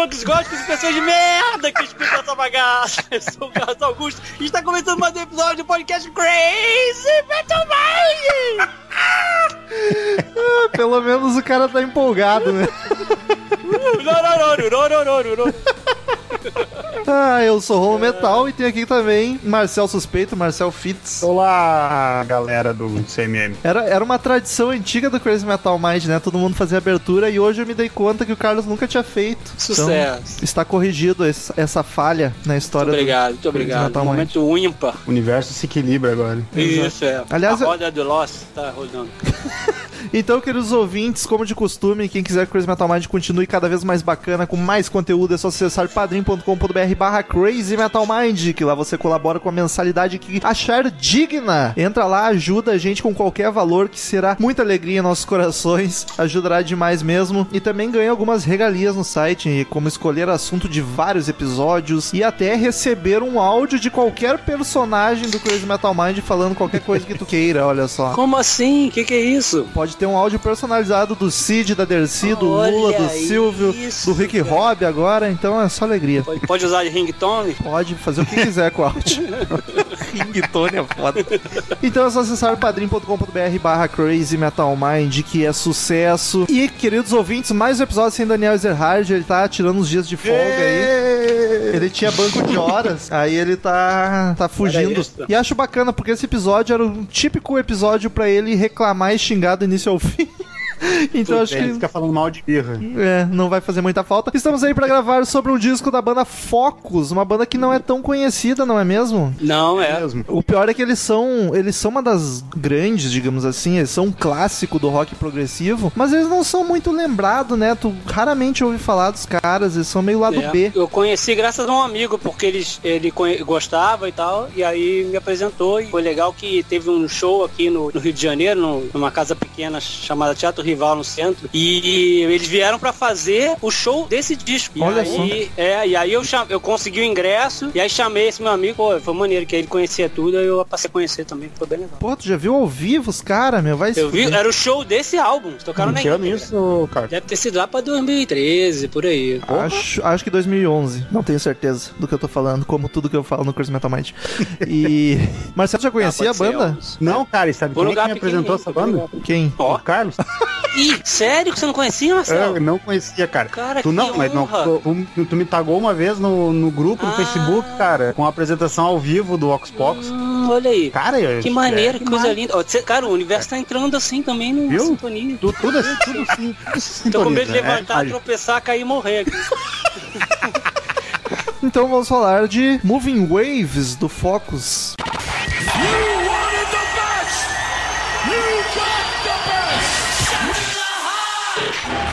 punks góticos e pessoas de merda que escutam essa bagaça. Eu sou o Carlos Augusto e está começando mais um episódio do podcast Crazy Metal Mind! Ah, pelo menos o cara tá empolgado, né? Ah, eu sou o Rolo Metal e tem aqui também Marcel Suspeito, Marcel Fitz. Olá, galera do CMM. Era, era uma tradição antiga do Crazy Metal Mind, né? Todo mundo fazia abertura e hoje eu me dei conta que o Carlos nunca tinha feito. Sucesso. Então, está corrigido esse- essa falha na história Muito obrigado, do muito Crazy obrigado. Metal Mind. Momento ímpar. O universo se equilibra agora. Isso, é. Aliás, a eu- roda do Lost tá rodando. Então, queridos ouvintes, como de costume, quem quiser que o Crazy Metal Mind continue cada vez mais bacana, com mais conteúdo, é só acessar padrim.com.br barra Crazy Metal Mind, que lá você colabora com a mensalidade que achar digna. Entra lá, ajuda a gente com qualquer valor, que será muita alegria em nossos corações, ajudará demais mesmo. E também ganha algumas regalias no site, como escolher assunto de vários episódios e até receber um áudio de qualquer personagem do Crazy Metal Mind falando qualquer coisa que tu queira, olha só. Como assim? O que, que é isso? Pode ter um áudio personalizado do Cid, da Dercy, do Olha Lula, do Silvio, isso, do Rick cara. Robb agora, então é só alegria. Pode, pode usar de ringtone? Pode fazer o que quiser com o áudio. Ringtone é foda. Então é só acessar padrim.com.br barra Crazy Metal Mind, que é sucesso. E, queridos ouvintes, mais um episódio sem Daniel Ezerhard, ele tá tirando uns dias de folga aí. Ele tinha banco de horas, aí ele tá, tá fugindo. E acho bacana, porque esse episódio era um típico episódio pra ele reclamar e xingar do início ao fim. Então acho Ele que fica falando mal de birra. é, não vai fazer muita falta. Estamos aí pra gravar sobre um disco da banda Focus, uma banda que não é tão conhecida, não é mesmo? Não, é. Mesmo. O pior é que eles são, eles são uma das grandes, digamos assim, eles são um clássico do rock progressivo, mas eles não são muito lembrados, né? Tu raramente ouve falar dos caras, eles são meio lado É. B. Eu conheci graças a um amigo, porque ele, ele gostava e tal, e aí me apresentou. E foi legal que teve um show aqui no, no Rio de Janeiro, no- numa casa pequena chamada Teatro Rival no centro. E eles vieram pra fazer o show desse disco. E Olha aí, É, e aí eu, cham, eu consegui o ingresso, e aí chamei esse meu amigo, pô, foi maneiro, que ele conhecia tudo, aí eu passei a conhecer também, foi bem legal. Pô, tu já viu ao vivo os caras, meu? Vai Eu vi, era o show desse álbum, tocaram na isso, cara? Deve ter sido lá pra 2013, por aí. Acho, acho que 2011. Não tenho certeza do que eu tô falando, como tudo que eu falo no Curso Metal Mind. E. Marcelo já conhecia Ah, a ser, banda? Elvis. Não, cara, e sabe um quem é que me apresentou essa banda? Quem? Ó. O Carlos? Ih, sério que você não conhecia, Marcelo? Eu não conhecia, cara. Cara, tu que não, mas não, honra. tu, tu- tu me tagou uma vez no, no grupo, no Ah. Facebook, cara, com a apresentação ao vivo do Ox Pox. Hum, olha aí. Cara, eu- Que maneiro, é, que coisa massa. linda. Ó, cê- cara, o universo tá entrando assim também no Viu? sintonia. Tu- Tudo assim, tudo assim. tudo Tô com medo de né? levantar, É, tropeçar, cair e morrer. Então vamos falar de Moving Waves do Focus.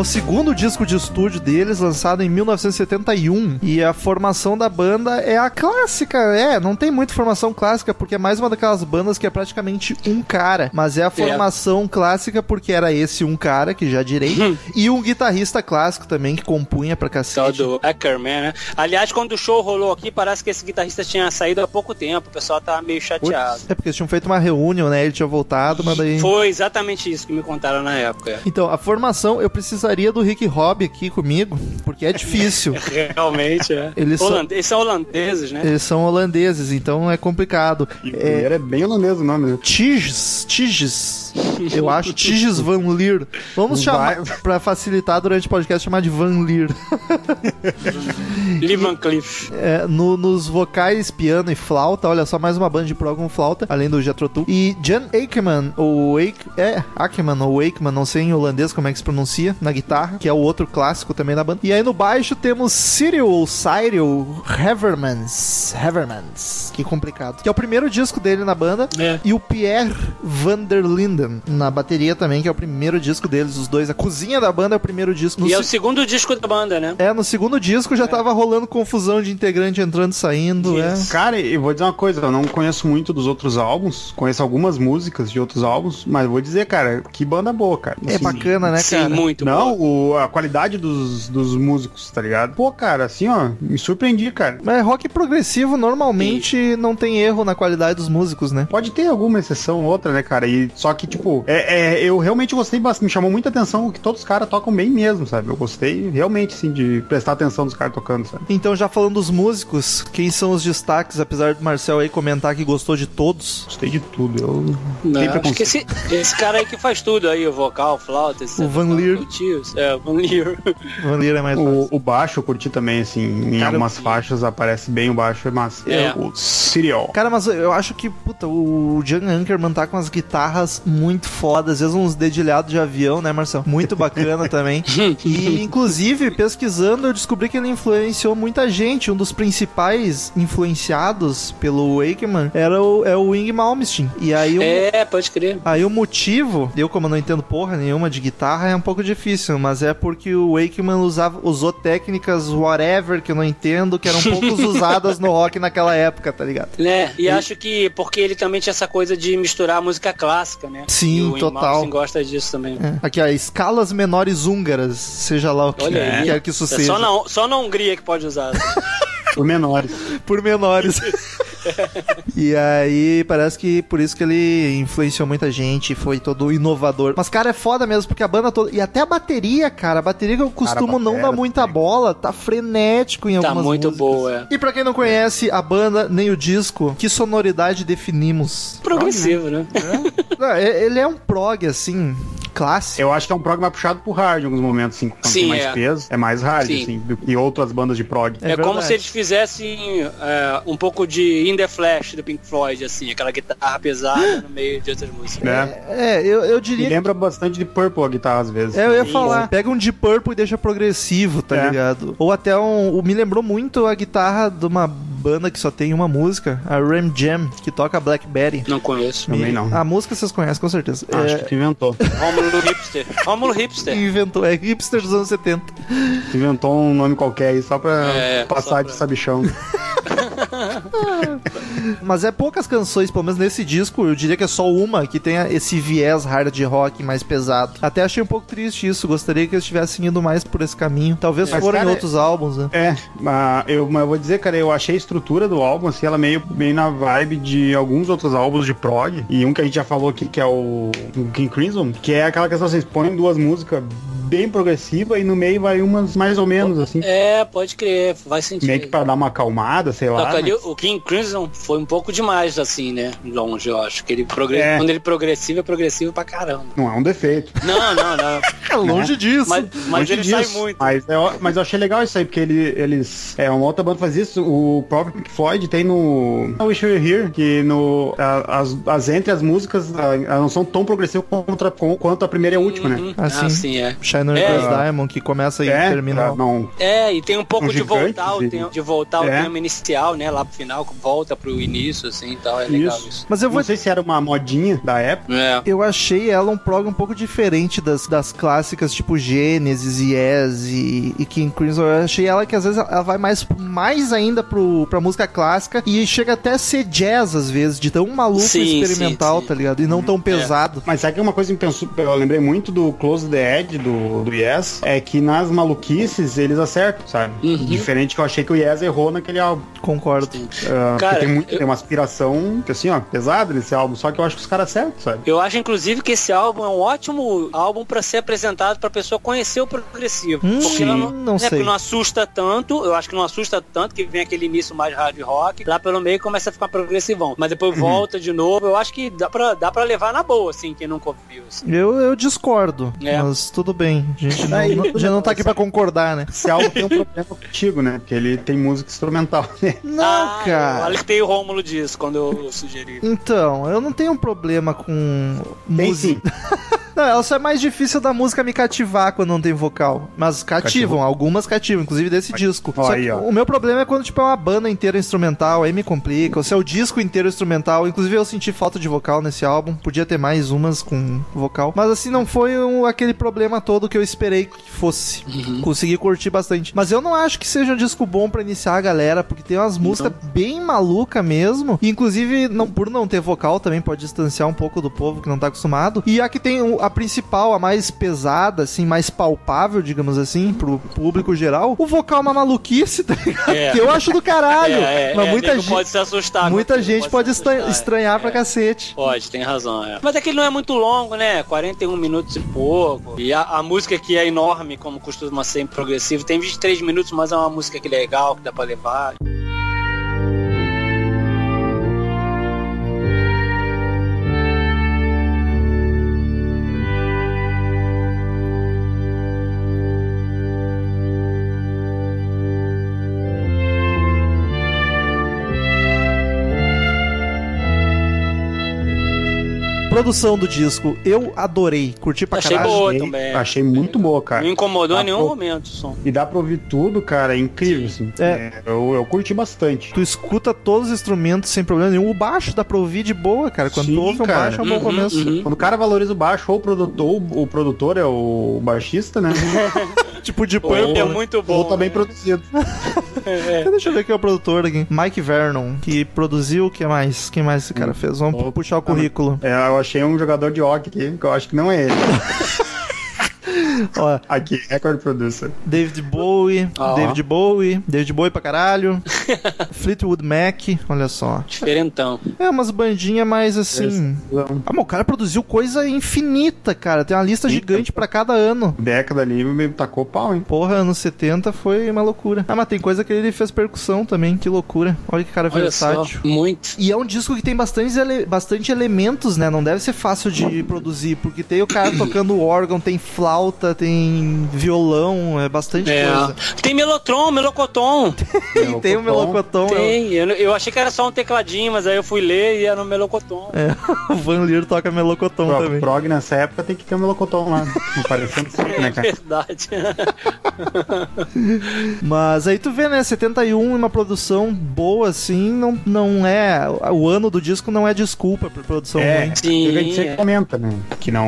O segundo disco de estúdio deles, lançado em 1971. E a formação da banda é a clássica. É, não tem muita formação clássica, porque é mais uma daquelas bandas que é praticamente um cara. Mas é a formação clássica porque era esse um cara, que já direi. e um guitarrista clássico também, que compunha pra Tal cacete. do Ackerman, né? Aliás, quando o show rolou aqui, parece que esse guitarrista tinha saído há pouco tempo. O pessoal tá meio chateado. É porque eles tinham feito uma reunião, né? Ele tinha voltado, mas daí. Foi exatamente isso que me contaram na época. Então, a formação, eu precisaria do Rick Hobby aqui comigo, porque é difícil. Realmente, é. Eles são- Holande- Eles são holandeses, né? Eles são holandeses, então é complicado. E É, é bem holandês o nome, né? Tiges, Tiges. Eu acho Tiges Van Leer. Vamos chamar, Vai. pra facilitar durante o podcast, chamar de Van Leer. Lee Van Cleef. É, no- nos vocais, piano e flauta, olha só, mais uma banda de prog com flauta, além do Jethro Tull. E Jan Akeman, ou Ake, é, Akeman ou Akeman, não sei em holandês como é que se pronuncia, na guitarra, que é o outro clássico também da banda. E aí no baixo temos Cyril ou Cyril Havermans, Havermans, que complicado. Que é o primeiro disco dele na banda. É. E o Pierre van Linden na bateria também, que é o primeiro disco deles, os dois. A cozinha da banda é o primeiro disco. No E é o se- segundo disco da banda, né? é, no segundo disco já tava rolando confusão de integrante entrando e saindo, é. Cara, eu vou dizer uma coisa, eu não conheço muito dos outros álbuns, conheço algumas músicas de outros álbuns, mas vou dizer, cara, que banda boa, cara. É Assim, bacana, né, Sim, cara? muito Não, o- a qualidade dos, dos músicos, tá ligado? Pô, cara, assim, ó, me surpreendi, cara. Mas rock progressivo normalmente não tem erro na qualidade dos músicos, né? Pode ter alguma exceção ou outra, né, cara? E só que, tipo, é, é, eu realmente gostei bastante. Me chamou muita atenção que todos os caras tocam bem mesmo, sabe? Eu gostei realmente, assim, de prestar atenção nos caras tocando, sabe? Então, já falando dos músicos, quem são os destaques, apesar do Marcel aí comentar que gostou de todos? Gostei de tudo. Eu Não, acho que esse, esse cara aí que faz tudo aí, o vocal, flauta, esse O Van Leer. É, o Van Leer. Van Leer é mais O, o baixo eu curti também, assim, em Cara, algumas faixas aparece bem o baixo, é massa. É. O Serial. Cara, mas eu acho que, puta, o Jan Ankerman tá com as guitarras muito fodas, às vezes uns dedilhados de avião, né, Marcel? Muito bacana também. E, inclusive, pesquisando, eu descobri que ele influenciou muita gente. Um dos principais influenciados pelo Wakeman era o, é o Wing Malmsteen. E aí o, É, pode crer. Aí o motivo, eu como não entendo porra nenhuma de guitarra, é um pouco difícil, mas é porque o Wakeman usava, usou técnicas whatever que eu não entendo, que eram poucos usadas no rock naquela época, tá ligado? Né? E acho que porque ele também tinha essa coisa de misturar a música clássica, né? Sim, e o total. Malmsteen gosta disso também. É. Aqui, ó, escalas menores húngaras, seja lá o que Olha aí. quer que isso É seja. só na, só na Hungria que pode usar. Por menores. Por menores. e aí, parece que por isso que ele influenciou muita gente, foi todo inovador. Mas, cara, é foda mesmo, porque a banda toda. E até a bateria, cara, a bateria que eu costumo não batera dar muita também. bola, tá frenético em tá algumas muito músicas. boa, é. E pra quem não conhece a banda nem o disco, que sonoridade definimos? Progressivo, né? Não, é- ele é um prog, assim, clássico. Eu acho que é um prog mais puxado pro hard em alguns momentos, assim, quando Sim, tem mais é. peso. É mais hard, Sim. assim, do que outras bandas de prog. É É, como se eles fizessem é, um pouco de In The Flash do Pink Floyd, assim, aquela guitarra pesada no meio de outras músicas. né? É, eu, eu E diria lembra bastante de Purple a guitarra, às vezes. É, eu ia Sim. falar, pega um Deep Purple e deixa progressivo, tá É. ligado? Ou até um. Me lembrou muito a guitarra de uma banda que só tem uma música, a Ram Jam, que toca Blackberry. Não conheço. Também não. A música vocês conhecem, com certeza. Acho É, que tu inventou. Rômulo Hipster. Rômulo Hipster. inventou, é hipster dos anos 70. Tu inventou um nome qualquer aí só pra É, passar só de pra- sabichão. Mas é poucas canções, pelo menos nesse disco, eu diria que é só uma que tenha esse viés hard rock mais pesado. Até achei um pouco triste isso, gostaria que eles tivessem ido mais por esse caminho. Talvez Mas, foram em cara, outros álbuns, né? É, mas eu, mas eu vou dizer, cara, eu achei a estrutura do álbum, assim, ela meio, meio na vibe de alguns outros álbuns de prog. E um que a gente já falou aqui, que é o, King Crimson, que é aquela questão, vocês põem duas músicas bem progressivas e no meio vai umas mais ou menos, assim. É, pode crer, faz sentido. Meio que pra dar uma acalmada, sei lá. Só que ali mas- o King Crimson foi um pouco demais, assim, né? Longe, eu acho. Que ele progre... É. Quando ele é progressivo, é progressivo pra caramba. Não é um defeito. Não, não, não. É longe disso. Mas, mas Longe ele disso. sai muito. Mas eu, mas eu achei legal isso aí, porque ele, eles. É, uma outra banda faz isso. O próprio Pink Floyd tem no. No Wish You Were Here, que no. a- As, as entre as músicas a- elas não são tão progressivas contra, com- quanto a primeira e a última, né? Uhum. Ah, Ah, sim. sim, é. Shiner É. Cross Diamond, que começa e É, termina. não. É, e tem um pouco Um de voltar, o sim. tema, de voltar o É. tema inicial, né? Lá pro final, volta pro início, assim e tal. É legal Isso. isso. Mas eu vou Não sei se era uma modinha da época. É. Eu achei ela um prog um pouco diferente das, das clássicas tipo Genesis, Yes e, e King Crimson. Eu achei ela que às vezes ela vai mais, mais ainda pro, pra música clássica e chega até a ser jazz às vezes, de tão maluco Sim, experimental, sim, sim. tá ligado? E não tão pesado. Mas sabe que uma coisa que eu lembrei muito do Close the Edge do, do Yes, é que nas maluquices eles acertam, sabe? Uhum. Diferente que eu achei que o Yes errou naquele álbum. Concordo. Ah, Cara, porque tem, muito, eu- tem uma aspiração, assim, ó, pesada nesse álbum, só que eu acho que os caras acertam, sabe? Eu acho, inclusive, que esse álbum é um ótimo álbum pra ser apresentado pra pessoa conhecer o progressivo. Hum, porque não, não né, sei. porque não assusta tanto, eu acho que não assusta tanto, que vem aquele início mais hard rock, lá pelo meio começa a ficar progressivão. Mas depois Uhum. volta de novo, eu acho que dá pra, dá pra levar na boa, assim, quem nunca ouviu. assim. Eu, eu discordo, É. mas tudo bem. A gente não, Aí, não- gente não tá aqui pra concordar, né? Esse álbum tem um problema contigo, né? Porque ele tem música instrumental, né? Não, Ah, Eu cara. alertei o Rômulo disso quando eu sugeri. Então, eu não tenho um problema com música. sim. Não, ela só é mais difícil da música me cativar quando não tem vocal. Mas cativam, Cativou. algumas cativam, inclusive desse disco. Aí, o meu problema é quando, tipo, é uma banda inteira instrumental, aí me complica. Ou se é o disco inteiro instrumental. Inclusive eu senti falta de vocal nesse álbum. Podia ter mais umas com vocal. Mas assim, não foi um- aquele problema todo que eu esperei que fosse. Consegui curtir bastante. Mas eu não acho que seja um disco bom pra iniciar a galera, porque tem umas músicas bem maluca mesmo. E, inclusive, não, por não ter vocal também pode distanciar um pouco do povo que não tá acostumado. E a que tem a principal, a mais pesada, assim, mais palpável, digamos assim, pro público geral, o vocal é uma maluquice, tá ligado? É. Que eu acho do caralho. É, é, mas é, muita gente. pode se assustar. Muita gente pode estranhar é. pra cacete. Pode, tem razão, é. Mas é que ele não é muito longo, né? 41 minutos e pouco. E a, a música que é enorme, como costuma ser em progressivo, tem 23 minutos, mas é uma música que é legal, que dá pra levar. Produção do disco, eu adorei. Curti pra Achei caralho. boa Achei- também. Achei muito boa, cara. Não incomodou em nenhum bom. momento o som. E dá pra ouvir tudo, cara, é incrível, assim. É. É, eu, eu curti bastante. Tu escuta todos os instrumentos sem problema nenhum. O baixo dá pra ouvir de boa, cara. Quando Sim, tu ouve um baixo é um bom Uhum, começo. uhum. Quando o cara valoriza o baixo, ou o produtor, ou o produtor é o baixista, né? Tipo de O Purple. é muito bom. ou tá bem né? produzido. É. Deixa eu ver quem é o produtor aqui. Mike Vernon, que produziu o que mais? Quem mais esse cara fez? Vamos Opa. puxar o currículo. É, eu achei um jogador de hockey aqui, que eu acho que não é ele. Ó, Aqui, Record Producer. David Bowie. David Bowie, David Bowie pra caralho. Fleetwood Mac, olha só. Diferentão. É umas bandinhas mais assim. Ah, mas o cara produziu coisa infinita, cara. Tem uma lista Sim. gigante pra cada ano. Década ali me tacou pau, hein? Porra, anos 70 foi uma loucura. Ah, mas tem coisa que ele fez percussão também, que loucura. Olha que cara Olha só, versátil. muito. E é um disco que tem bastante, ele- bastante elementos, né? Não deve ser fácil de produzir, porque tem o cara tocando órgão, tem flauta, tem violão, é bastante É. coisa. Tem melotron, melocotom. E tem o melocotão, é Tem. Eu, eu achei que era só um tecladinho, mas aí eu fui ler e era um melocotom. é, o Van Leer toca melocotão Pro, também. prog nessa época tem que ter um melocotão lá. Parecendo sempre, né, É cara? verdade. Mas aí tu vê, né? 71 uma produção boa assim, não, não é. O ano do disco não é desculpa pra produção É, ruim. Sim, a gente sempre é. comenta, né? Que não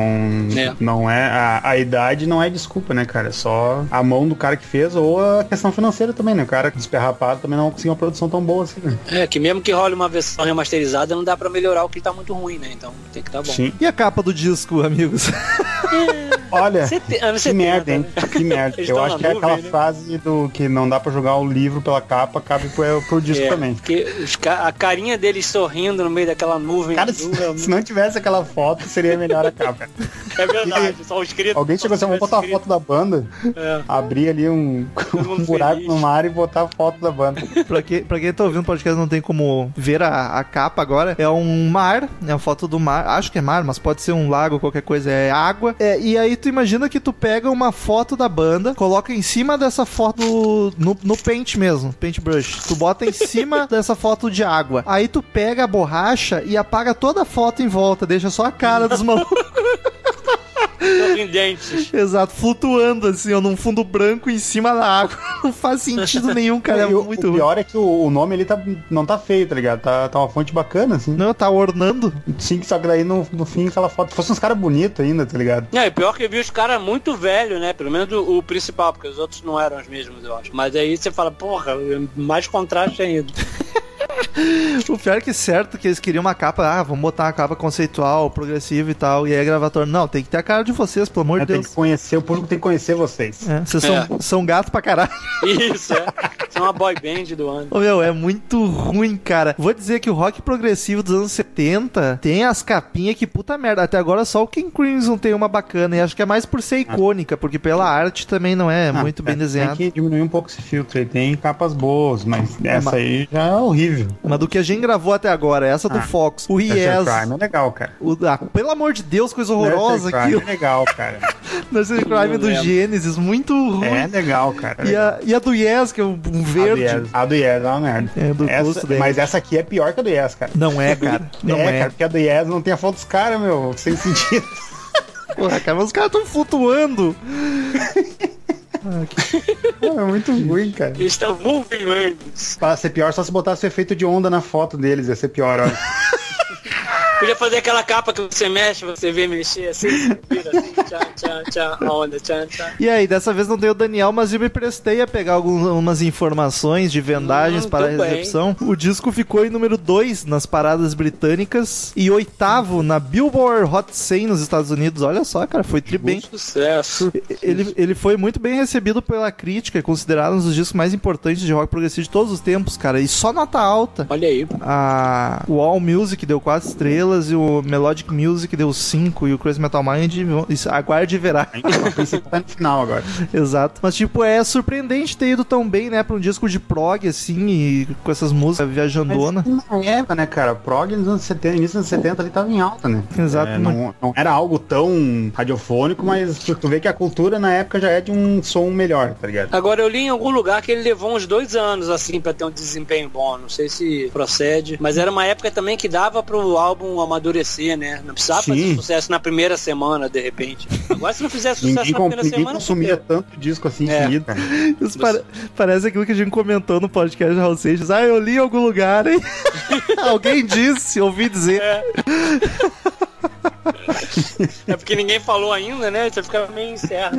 É. não é a, a idade não é desculpa, né, cara? É só a mão do cara que fez ou a questão financeira também, né? O cara desperrapado também não conseguiu uma produção tão boa assim, né? É, que mesmo que role uma versão remasterizada, não dá pra melhorar o que tá muito ruim, né? Então tem que tá bom. Sim. E a capa do disco, amigos? Olha, Sete- que 70, merda, hein? né? Que merda. Eles Eu acho que é nuvem, aquela né? frase do que não dá pra jogar o livro pela capa, cabe pro, pro disco É, também. Porque a carinha deles sorrindo no meio daquela nuvem. Cara, azul, se, é, se não tivesse aquela foto, seria melhor a capa. é verdade, só o escrito. Alguém chegou assim, vamos botar a foto da banda, É. abrir ali um, um buraco feliz. no mar e botar a foto da banda. pra, quem, pra quem tá ouvindo o podcast não tem como ver a, a capa agora. É um mar, é uma foto do mar. Acho que é mar, mas pode ser um lago, qualquer coisa. É água. É, e aí tu imagina que tu pega uma foto da banda, coloca em cima dessa foto no, no paint mesmo, paintbrush. Tu bota em cima dessa foto de água. Aí tu pega a borracha e apaga toda a foto em volta, deixa só a cara dos malucos. Sorridentes. Exato, flutuando assim, ó, num fundo branco em cima da água. Não faz sentido nenhum, cara. É E o, muito o ruim. pior é que o, o nome ali tá, não tá feio, tá ligado? Tá, tá uma fonte bacana, assim. Não, tá ornando. Sim, só que daí no, no fim aquela foto fosse uns caras bonitos ainda, tá ligado? E pior que eu vi os caras muito velhos, né? Pelo menos o, o principal, porque os outros não eram os mesmos, eu acho. Mas aí você fala, porra, mais contraste ainda. O pior é que certo que eles queriam uma capa, ah, vamos botar uma capa conceitual, progressiva e tal. E aí a gravatora, não, tem que ter a cara de vocês, pelo amor É, de tem Deus. que conhecer, o público tem que conhecer vocês. É, vocês são, É. são gato pra caralho. Isso, é. É uma boy band do ano. Ô, meu, é muito ruim, cara. Vou dizer que o rock progressivo dos anos 70 tem as capinhas que puta merda. Até agora só o King Crimson tem uma bacana. E acho que é mais por ser icônica, porque pela arte também não é Ah, muito bem é, desenhado. Tem que diminuir um pouco esse filtro aí. Tem capas boas, mas essa aí já é horrível. Mas do que a gente gravou até agora, essa do Ah, Fox, o Yes. Crime é legal, cara. O, ah, pelo amor de Deus, coisa horrorosa Nursery Crime aqui. é legal, cara. Nursery Crime do lembro. Gênesis, muito ruim. É legal, cara. E a, e a do Yes, que é um verde. A do Yes, a do Yes é uma merda. É, do Essa- mas essa aqui é pior que a do Yes, cara. Não é, cara. Não é, é. cara, porque a do Yes não tem a foto dos caras, meu, sem sentido. Porra, cara, mas os caras tão flutuando. É muito ruim, cara. Eles estão moving lands. Pra ser pior, só se botasse o efeito de onda na foto deles, ia ser pior, ó. Podia fazer aquela capa que você mexe, você vê mexer assim, vira assim, tchan, tchan, tchan, onda, tchan, tchan. E aí, dessa vez não tem o Daniel, mas eu me prestei a pegar algumas informações de vendagens Hum, para a muito bem. recepção. O disco ficou em número 2 nas paradas britânicas e oitavo na Billboard Hot 100 nos Estados Unidos. Olha só, cara, foi tri bem. Sucesso. Ele, ele foi muito bem recebido pela crítica, é considerado um dos discos mais importantes de rock progressivo de todos os tempos, cara. E só nota alta. Olha aí. A, o All Music deu 4 estrelas e o Melodic Music deu 5 e o Crazy Metal Mind aguarde e verá. Tá no final agora. Exato. Mas, tipo, é surpreendente ter ido tão bem, né? Pra um disco de prog, assim, e com essas músicas viajandona. Na época, né, cara? Prog nos anos 70, início dos anos 70 ali tava em alta, né? Exato. É, não, não era algo tão radiofônico, mas tu tu vê que a cultura na época já é de um som melhor, tá ligado? Agora eu li em algum lugar que ele levou uns dois anos assim pra ter um desempenho bom. Não sei se procede, mas era uma época também que dava pro álbum amadurecer, né? Não precisava fazer Sim. sucesso na primeira semana, de repente. Agora se não fizer sucesso Ninguém, na primeira ninguém semana, consumia fudeu. tanto disco assim É. seguido, cara. Isso pare- parece aquilo que a gente comentou no podcast de Raul Seixas. Ah, eu li em algum lugar, hein? Alguém disse, ouvi dizer. É porque ninguém falou ainda, né? Você fica meio incerto.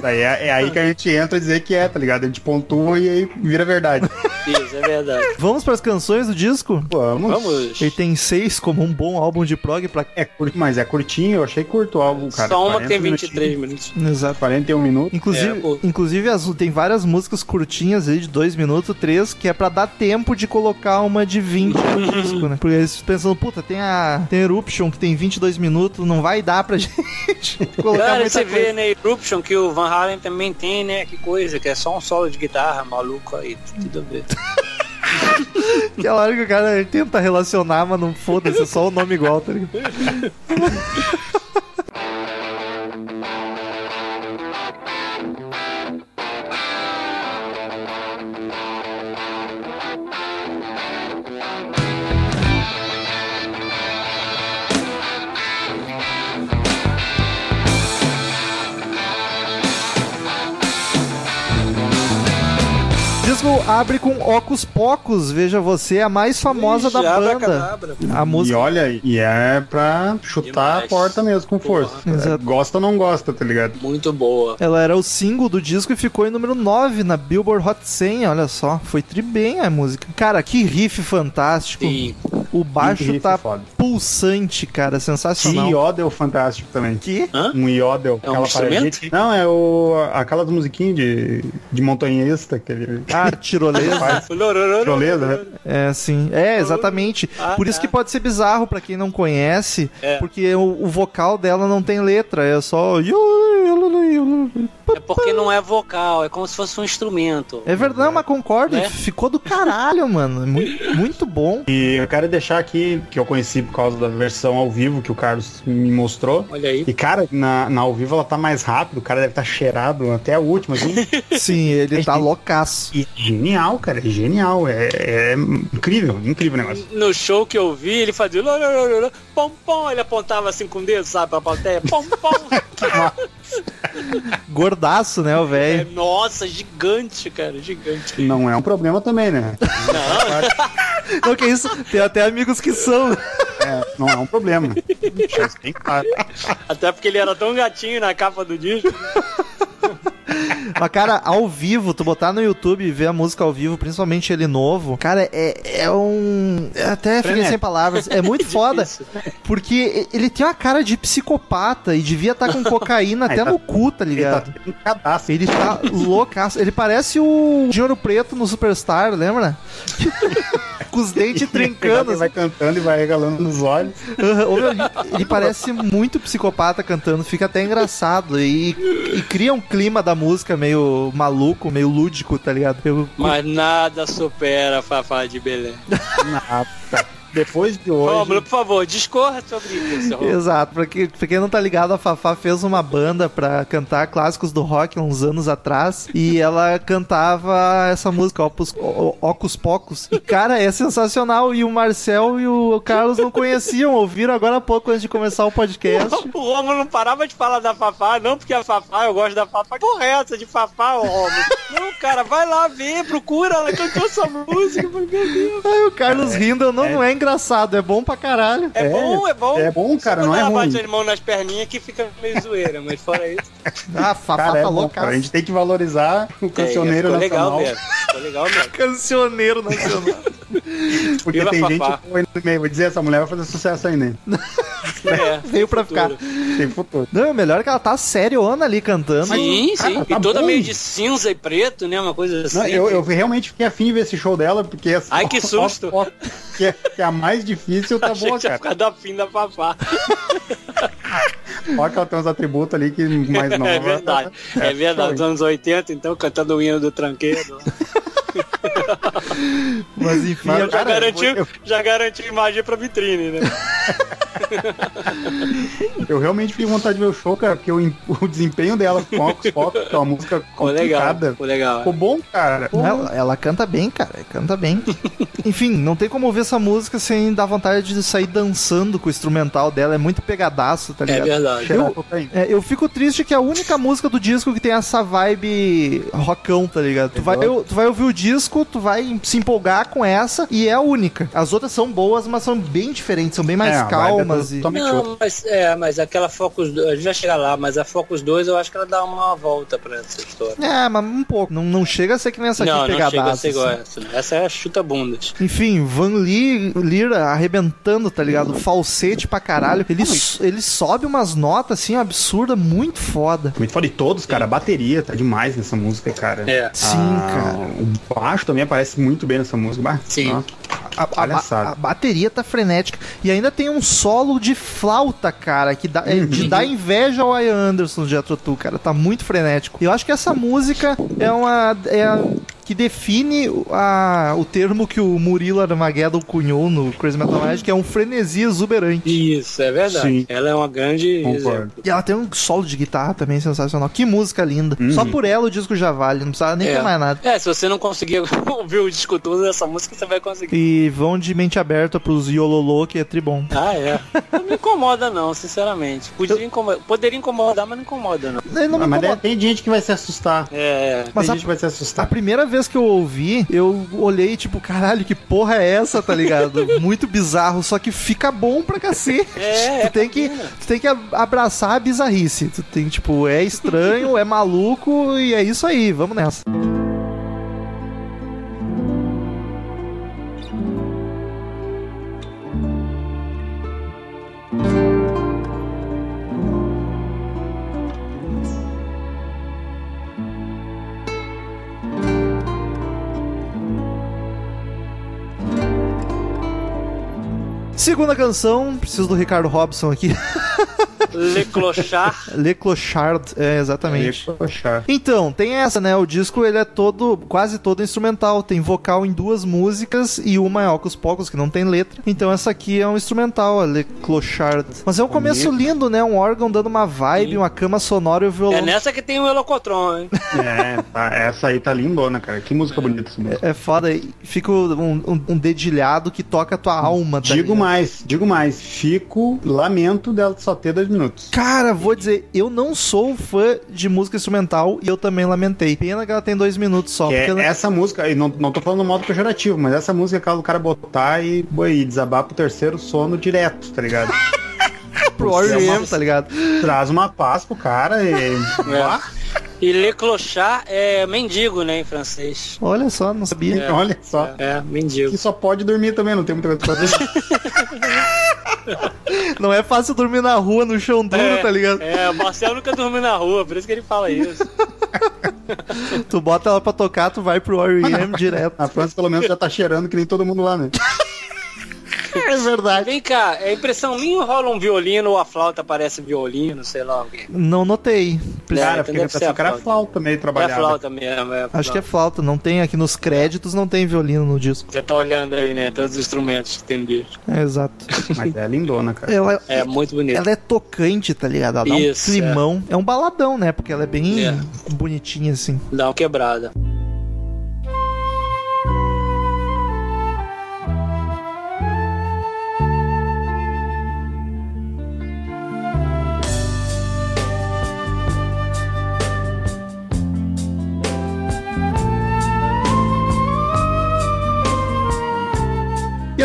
Daí é, é aí que a gente entra e dizer que é, tá ligado? A gente pontua e aí vira verdade. Isso, é verdade. Vamos pras canções do disco? Vamos. Vamos. Ele tem seis como um bom álbum de prog pra... É curto, mas é curtinho, eu achei curto o álbum, cara. Só uma que tem 40 23 minutos. Exato. 41 minutos. Inclusive, É, inclusive as- tem várias músicas curtinhas aí de 2 minutos, 3, que é pra dar tempo de colocar uma de 20 no disco, né? Porque eles pensando, puta, tem a tem Eruption que tem 22 minutos, não vai dar pra gente colocar Cara, muita você coisa. vê, né, Eruption, que o Van Halen também tem, né? Que coisa, que é só um solo de guitarra maluco aí, tudo a ver. Aquela hora que o cara tenta relacionar, mas não foda-se, é só o nome igual, tá ligado? abre com Ocus Pocos, veja você, a mais famosa Ixi, da banda. A E música. olha, e é pra chutar Demais. a porta mesmo com força. Exato. Gosta ou não gosta, tá ligado? Muito boa. Ela era o single do disco e ficou em número 9 na Billboard Hot 100, olha só. Foi tri bem a música. Cara, que riff fantástico. Sim. O baixo tá foda. pulsante, cara, Que sensacional. iodel fantástico também. Que? Hã? Um iodel. É um aquela instrumento? paradinha. Não, é o, aquelas musiquinhas de, de montanhista que ele Ah, tirolesa. Tirolesa, né? É, sim. É, exatamente. Ah, Por isso que pode ser bizarro pra quem não conhece, É. porque o, o vocal dela não tem letra, é só. É porque não é vocal, é como se fosse um instrumento. É verdade, mas concordo. Né? Ficou do caralho, mano. Muito, muito bom. E eu quero deixar aqui, que eu conheci por causa da versão ao vivo que o Carlos me mostrou. Olha aí. E, cara, na, na ao vivo ela tá mais rápido, o cara deve estar cheirado até a última, assim. Sim, ele tá loucaço. e genial, cara, é genial. É, é incrível, incrível o negócio. No show que eu vi, ele fazia pom pom, ele apontava assim com o dedo, sabe, pra plateia, pom pom. Gordaço, né, o É, velho? nossa, gigante, cara, gigante. Não é um problema também, né? Não, que isso? Tem até amigos que são. É, não é um problema. Até porque ele era tão gatinho na capa do disco. Mas, cara, ao vivo, tu botar no YouTube e ver a música ao vivo, principalmente ele novo, cara, é, é um. é Até fiquei sem palavras. É muito foda. Porque ele tem uma cara de psicopata e devia estar com cocaína até tá- no cu, tá Ele tá ligado? tendo um cadastro. Ele tá loucaço. Ele parece o Dinheiro Preto no Superstar, lembra? com os dentes trincando. Ele vai cantando e vai regalando nos olhos. Meu, ele, ele parece muito psicopata cantando, fica até engraçado. E, e cria um clima da música meio maluco, meio lúdico, tá ligado? Eu- Mas nada supera a Fafá de Belém. Cara. Depois de hoje. Rômulo, por favor, discorra sobre isso. Exato, pra, que, pra quem não tá ligado, a Fafá fez uma banda pra cantar clássicos do rock uns anos atrás e ela cantava essa música, Opus, O- Ocus Pocos. E cara, é sensacional. E o Marcel e o Carlos não conheciam, ouviram agora há pouco antes de começar o podcast. O Romulo não parava de falar da Fafá, não porque a Fafá, eu gosto da Fafá. Porra é essa de Fafá, ô Romulo? Não, cara, vai lá ver, procura, ela cantou essa música. Eu meu Deus. Aí o Carlos rindo, não, não é engraçado, é bom pra caralho. É, É, bom, é bom. é bom, cara, não é ruim. bate as mãos nas perninhas que fica meio zoeira, mas fora isso. Ah, a Fafá Cara, é tá bom, louca. cara. A gente tem que valorizar o É, cancioneiro legal nacional. mesmo. Ficou legal mesmo. Cancioneiro nacional. Porque Viva tem Fafá. gente aí no meio. Vou dizer, essa mulher vai fazer sucesso ainda. hein? É, Veio pra ficar. Tem futuro. Não, é melhor que ela tá seriona ali cantando. Sim, cara, sim. tá e toda bom. meio de cinza e preto, né? Uma coisa assim. Não, eu, eu realmente fiquei afim de ver esse show dela, porque essa Ai, que susto. que, é, que é mais difícil, tá Achei boa, que cara. ficado afim da Fafá. Olha que ela tem uns atributos ali que mais nova. É verdade. É verdade. show, Dos anos 80, então, cantando o hino do tranqueiro. Mas enfim, Mas, eu- Já Cara, garantiu, eu- já garantiu imagem pra vitrine, né? Eu realmente fiquei vontade de ver o show, cara, porque o, o desempenho dela com Ocus Pocus, que é uma música Ficou legal. complicada, Ficou legal. ficou bom, cara. Pô, Ela, ela canta bem, cara. Canta bem. Enfim, não tem como ouvir essa música sem dar vontade de sair dançando com o instrumental dela. É muito pegadaço, tá É ligado? verdade. cheirar eu-. É, eu fico triste que é a única música do disco que tem essa vibe rockão, tá ligado? Tu vai, eu- tu vai ouvir o disco, tu vai se empolgar com essa e é a única. As outras são boas, mas são bem diferentes, são bem mais É, é calmas. e... Não, mas é, mas aquela Focus 2, a gente vai chegar lá, mas a Focus 2 eu acho que ela dá uma volta pra essa história. É, mas um pouco. Não, não chega a ser que nem essa aqui não, não chega a pegadaça. ser igual assim. essa. Essa é a chuta bundas. Enfim, Van Lee, Lira arrebentando, tá ligado? Falsete pra caralho. Ele, ele sobe umas notas assim, absurda, muito foda. Muito foda de todos, cara. A bateria tá demais nessa música, cara. É. Sim, Ah, cara. O baixo também aparece muito bem nessa música. Bah, Sim. ó. A, a- a bateria tá frenética. E ainda tem um solo de flauta, cara, que dá, é de dar inveja ao Ian Anderson de Jethro Tull, cara. Tá muito frenético. E eu acho que essa música é uma. É a- que define a, o termo que o Murilo Armageddon cunhou no Crazy Metal Mind, que é um frenesi exuberante. Isso, é verdade. Sim. Ela é uma grande. E ela tem um solo de guitarra também sensacional. Que música linda. Só por ela o disco já vale, não precisa nem É. ter mais nada. É, se você não conseguir ouvir o disco todo dessa música, você vai conseguir. E vão de mente aberta pros Yololô, que é tribom. Ah, é. Não me incomoda, não, sinceramente. Poderia incomodar, poderia incomodar mas não incomoda, não. Não me Ah, mas incomoda. tem gente que vai se assustar. É. Mas tem a- gente que vai se A assustar. primeira vez que eu ouvi, eu olhei tipo, caralho, que porra é essa, tá ligado? Muito bizarro, só que fica bom pra cacete. É, tu tem que, tu tem que abraçar a bizarrice. Tu tem tipo, é estranho, é maluco e é isso aí, vamos nessa. Segunda canção, preciso do Ricardo Robson aqui. Le Clochard. Le Clochard, é, exatamente. Poxa. Então, tem essa, né? O disco ele é todo, quase todo instrumental. Tem vocal em duas músicas e uma é Ocus Pocos, que não tem letra. Então essa aqui é um instrumental, a Le Clochard. Mas é um começo lindo, né? Um órgão dando uma vibe, uma cama sonora e o violão. É nessa que tem o Elocotron, hein? É, tá, essa aí tá lindona, cara. Que música bonita essa música. É foda, e fica um, um- um dedilhado que toca a tua alma, tá Digo ligado? mais, digo mais. Fico, lamento dela só ter dois minutos. Cara, vou dizer, eu não sou fã de música instrumental e eu também lamentei. Pena que ela tem dois minutos só. É ela- essa música, e não, não tô falando no modo pejorativo, mas essa música é aquela do cara botar e, boi, e desabar pro terceiro sono direto, tá ligado? pro é R.E.M., tá ligado? Traz uma paz pro cara e. Ah, E Le Clochard é mendigo, né, em francês. Olha só, não sabia. Olha só. É, mendigo. Que só pode dormir também, não tem muita coisa pra fazer. Não é fácil dormir na rua, no chão duro, É, tá ligado? É, o Marcelo nunca dormiu na rua, por isso que ele fala isso. Tu bota ela pra tocar, tu vai pro R.E.M. direto. A França pelo menos já tá cheirando que nem todo mundo lá, né? É verdade. Vem cá, é impressão minha ou rola um violino ou a flauta parece violino, sei lá o quê? Não notei. Cara, então fiquei a que era flauta. flauta meio É trabalhada. flauta mesmo, é Acho que é flauta. flauta, não tem aqui nos créditos, não tem violino no disco. Você tá olhando aí, né? Todos os instrumentos que tem no disco. É, exato. Mas é lindona, cara. Ela, É muito bonito. ela é tocante, tá ligado? Ela dá Isso, um climão. É. um baladão, né? Porque ela é bem É. bonitinha assim. Dá uma quebrada.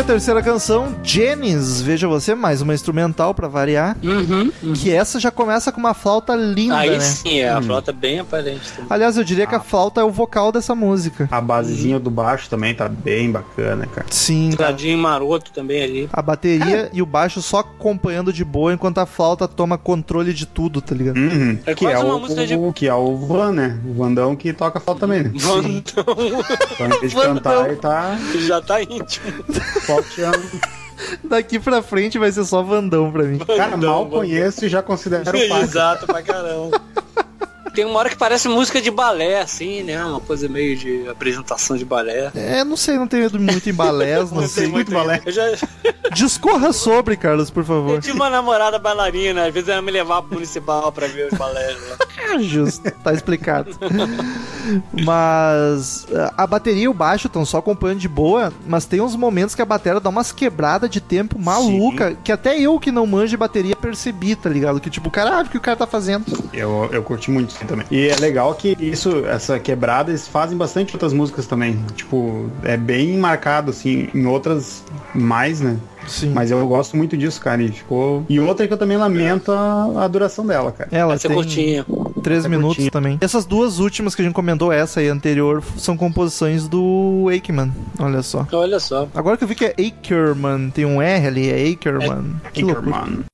Terceira canção, Jennings, veja você, mais uma instrumental pra variar. Uhum. Que essa já começa com uma flauta linda, Aí né? sim, é, a flauta bem aparente também. Aliás, eu diria que a flauta é o vocal dessa música. A basezinha do baixo também tá bem bacana, cara. Sim. Tadinho maroto também ali. A bateria e o baixo só acompanhando de boa, enquanto a flauta toma controle de tudo, tá ligado? Uhum. É que, quase é uma o, música de- o- que é o Van, né? O Vandão que toca flauta também, né? Vandão Então, em vez de cantar, ele tá já tá íntimo. Flauteando. Daqui pra frente vai ser só Vandão pra mim. Cara, Vandão, mal Vandão. conheço e já considero. Exato, pra caramba. Tem uma hora que parece música de balé, assim, né? Uma coisa meio de apresentação de balé. É, não sei, não tenho ido muito em balés, não Tem sei. muito balé. Eu já Discorra sobre, Carlos, por eu favor. tive uma namorada bailarina, às vezes ela me levava pro municipal pra ver os balés lá. É justo, tá explicado. Mas a bateria e o baixo estão só acompanhando de boa, mas tem uns momentos que a bateria dá umas quebradas de tempo maluca, que até eu que não manjo de bateria percebi, tá ligado? Que tipo, caralho, o que o cara tá fazendo? Eu, eu curti muito isso também. E é legal que isso, essa quebrada, eles fazem bastante outras músicas também. Tipo, é bem marcado, assim, em outras mais, né? Sim. Mas eu gosto muito disso, cara. E ficou. E outra que eu também lamento a, a duração dela, cara. Ela Essa é tem curtinha. três é minutos curtinha. também. Essas duas últimas que a gente comentou, essa e a anterior, são composições do Wakeman. Olha só. Olha só. Agora que eu vi que é Akerman, tem um R ali, é Akerman. que loucura.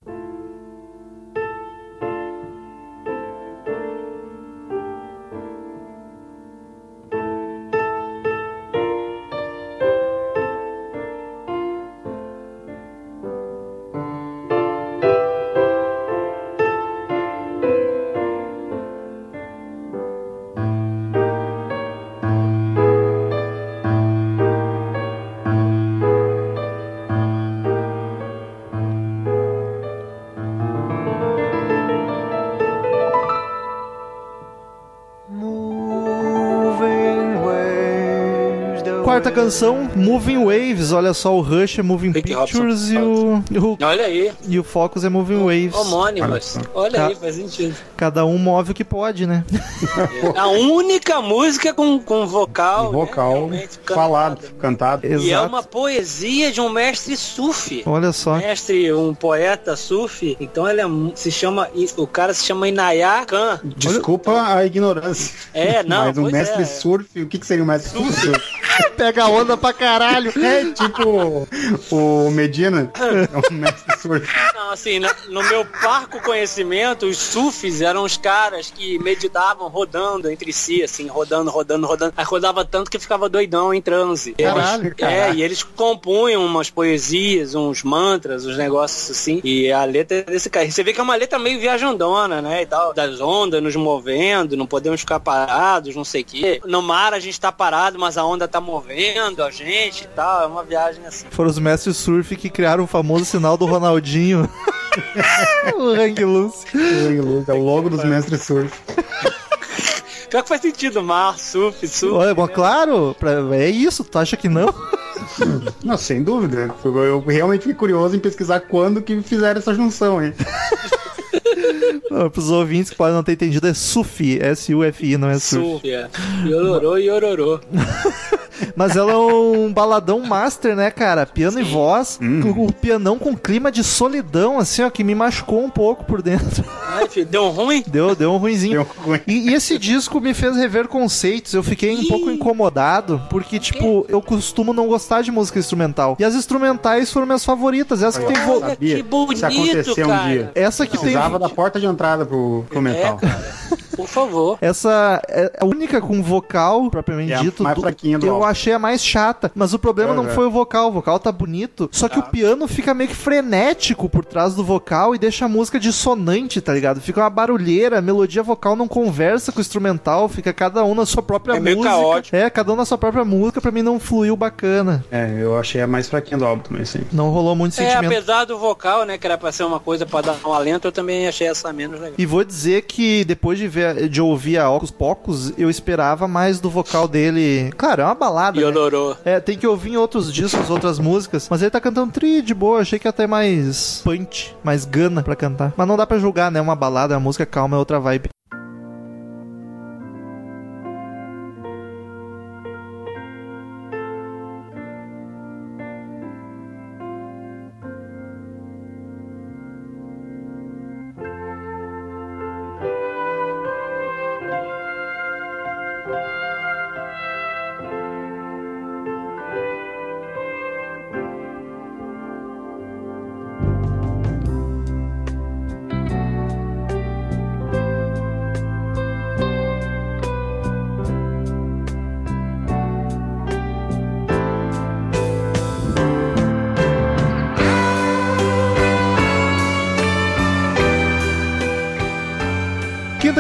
Canção, Moving Waves. Olha só, o Rush é Moving Rick Pictures e o, e o, Olha aí. e o Focus é Moving Waves. Homônimas. Olha aí, faz sentido. Cada um move o que pode, né? A única música com, com vocal. né, Vocal realmente falado, cantado. E é Exato. uma poesia de um mestre sufi. Olha só. Mestre, um poeta sufi. Então ele é, se chama. O cara se chama Inayá Khan. Desculpa a ignorância. É, não. Mas um mestre é. surf, o que, que seria um mestre surf? Pega onda pra caralho. É tipo o Medina, é um mestre surf. Não, assim, no meu parco conhecimento, os sufis eram os caras que meditavam rodando entre si, assim, rodando, rodando, rodando. Aí rodava tanto que ficava doidão em transe. Caralho, Eles- É, e eles compunham umas poesias, uns mantras, uns negócios assim. E a letra é desse cara. Você vê que é uma letra meio viajandona, né? E tal. Das ondas nos movendo, não podemos ficar parados, não sei o quê. No mar a gente tá parado, mas a onda tá movendo a gente e tal. É uma viagem assim. Foram os mestres surf que criaram o famoso sinal do Ronaldinho. o Hang Loose. É o logo dos mestres surf. Pior que faz sentido, mar, surf, surf. Olha, bom, claro, pra- é isso, tu acha que não? Não, sem dúvida. Eu realmente fiquei curioso em pesquisar quando que fizeram essa junção, hein? Não, pros ouvintes que podem não ter entendido, é SUFI, S-U-F-I, não é surf. Surf, é. Iororô e ororô. Mas ela é um baladão master, né, cara? Piano e voz, o, o pianão com clima de solidão, assim, ó, que me machucou um pouco por dentro. Ai, filho, deu ruim? Deu, deu um ruinzinho. Deu ruim. E, e esse disco me fez rever conceitos. Eu fiquei um pouco incomodado, porque, tipo, eu costumo não gostar de música instrumental. E as instrumentais foram minhas favoritas. Essa que tem vo... Que bonito, Se acontecer um cara. dia. Essa que tem. Precisava da porta de entrada pro, pro metal. É, cara. Por favor. Essa é a única com vocal, propriamente É dito. mais do- fraquinha do eu álbum. achei a mais chata. Mas o problema não Uhum. foi o vocal. O vocal tá bonito. Só que o piano fica meio que frenético por trás do vocal e deixa a música dissonante, tá ligado? Fica uma barulheira, a melodia vocal não conversa com o instrumental, fica cada um na sua própria É meio música. caótico. É, cada um na sua própria música, pra mim não fluiu bacana. É, eu achei a mais fraquinha do álbum também, assim. Não rolou muito É, sentimento. apesar do vocal, né, que era pra ser uma coisa pra dar um alento, eu também achei essa menos legal. E vou dizer que depois de ver de ouvir a Ocus Pocos, eu esperava mais do vocal dele. Claro, é uma balada. E né? odorou. É, tem que ouvir em outros discos, outras músicas. Mas ele tá cantando tri de boa. Achei que ia ter mais punch, mais gana pra cantar. Mas não dá pra julgar, né? Uma balada, uma música calma, é outra vibe.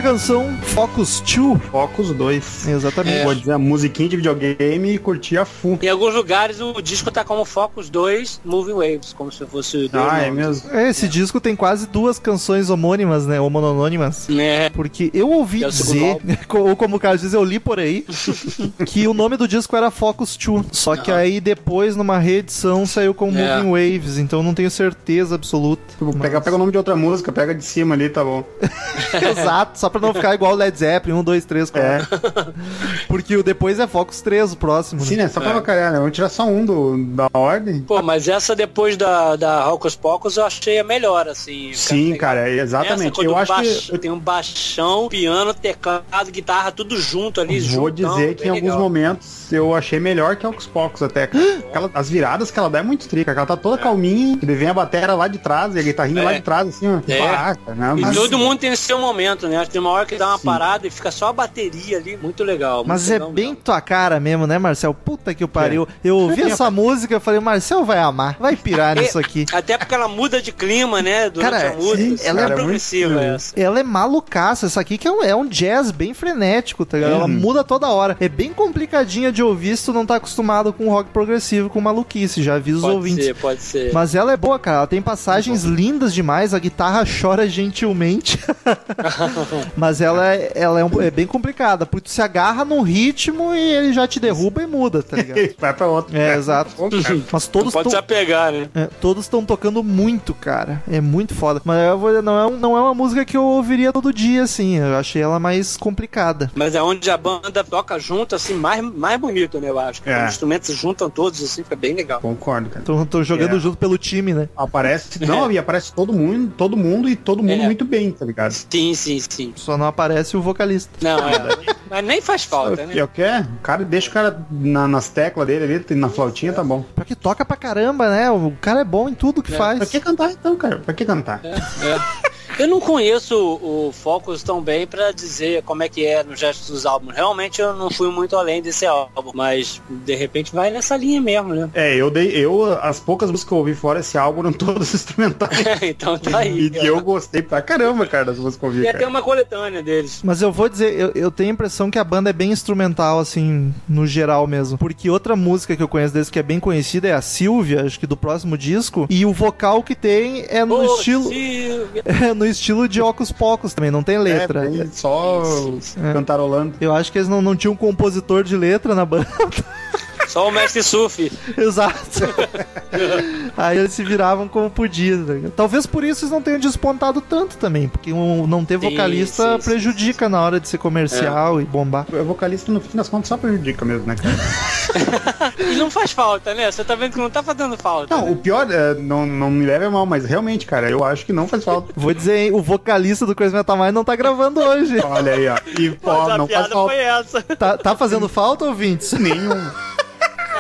Canção, Focus 2. Focus 2. Exatamente. Vou dizer a musiquinha de videogame e curtir a full. Em alguns lugares o disco tá como Focus 2 Moving Waves, como se fosse Ah, é mesmo? É, esse disco tem quase duas canções homônimas, né? Ou mononônimas. É. Porque eu ouvi É dizer, ou como o cara diz, eu li por aí, que o nome do disco era Focus 2. Só que aí depois, numa reedição, saiu com É. Moving Waves. Então não tenho certeza absoluta. Tipo, pega, pega o nome de outra música, pega de cima ali, tá bom. Exato, só pra não ficar igual o Led Zeppelin, 1, 2, 3, 4. Porque o depois é Focus 3, o próximo. Sim, Né? né? Só pra bacalhar, né? Vamos tirar só um do, da ordem. Pô, mas essa depois da, da Rocos Pocos eu achei a melhor, assim. Sim, Essa cara, é exatamente. quando Eu acho baix- que. Tem um baixão, piano, teclado, guitarra, tudo junto ali, Vou juntão, dizer que em bem alguns legal. momentos eu achei melhor que Aux Pocos até. Aquela- as viradas que ela dá é muito trica. Ela tá toda calminha, ele vem a bateria lá de trás e a guitarrinha É. lá de trás, assim, ó. É. Caraca, né? E Mas- todo mundo tem o seu momento, né? Acho que tem uma hora que dá uma Sim. parada e fica só a bateria ali, muito legal. Mas muito é legal bem mesmo. tua cara mesmo, né, Marcel? Puta que o pariu. Eu ouvi essa música, eu falei, Marcel vai amar, vai pirar nisso aqui. Até porque ela muda de clima, né? Durante Cara, a música. sim, ela é é progressiva muito- essa. Ela é malucaça, essa aqui que é um, é um jazz bem frenético, tá ligado? Ela Uhum. muda toda hora. É bem complicadinha de ouvir se tu não tá acostumado com rock progressivo, com maluquice, já aviso os Pode ouvintes. ser, pode ser. Mas ela é boa, cara. Ela tem passagens lindas demais. A guitarra chora gentilmente. Mas ela, é, ela é, um- é bem complicada. Porque tu se agarra num ritmo e ele já te derruba e muda, tá ligado? Vai pra outro. É, exato. Bom, cara. Mas todos pode se tão, apegar, né? é, todos estão tocando muito, cara. É muito foda. Mas eu vou, não, é, não é uma música que eu ouviria todo dia, assim. Eu achei ela mais complicada. Mas é onde a banda toca junto, assim, mais, mais bonito, né? Eu acho. É. Os instrumentos se juntam todos, assim, fica bem legal. Concordo, cara. Tô, tô jogando É. junto pelo time, né? Aparece. Não, e aparece todo mundo, todo mundo e todo mundo É. muito bem, tá ligado? Sim, sim, sim. Só não aparece o vocalista. Não, é. Mas nem faz falta, né? Eu quero, o cara deixa o cara na- nas teclas dele ali, na flautinha, tá bom. Porque toca pra caramba, né? O cara é bom em tudo que É. faz. Pra que cantar então, cara? Pra que cantar? É. Eu não conheço o Focus tão bem pra dizer como é que é no gesto dos álbuns. Realmente eu não fui muito além desse álbum, mas de repente vai nessa linha mesmo, né? É, eu dei. Eu, as poucas músicas que eu ouvi fora esse álbum eram todas instrumentais. então tá aí. E eu gostei pra caramba, cara, das músicas que eu ouvi. E até uma coletânea deles. Mas eu vou dizer, eu, eu tenho a impressão que a banda é bem instrumental, assim, no geral mesmo. Porque outra música que eu conheço deles que é bem conhecida é a Silvia, acho que do próximo disco. E o vocal que tem é no Ô, estilo. Silvia. É no estilo de Ocus Pocos também, não tem letra. É, só É. cantarolando. Eu acho que eles não, não tinham um compositor de letra na banda. Só o Mestre Surf. Exato. Aí eles se viravam como podiam. tá ligado? Talvez por isso eles não tenham despontado tanto também, porque um, não ter Sim, vocalista sim, sim, prejudica na hora de ser comercial e bombar. O vocalista, no fim das contas, só prejudica mesmo, né, cara? E não faz falta, né? Você tá vendo que não tá fazendo falta. Não, o pior, é, não, não me leve a mal, mas realmente, cara, eu acho que não faz falta. Vou dizer, hein, o vocalista do Crazy Metal Mind não tá gravando hoje. Olha aí, ó. E, Mas pô, a não faz piada falta foi essa. Tá, tá fazendo falta, ouvintes? nenhum.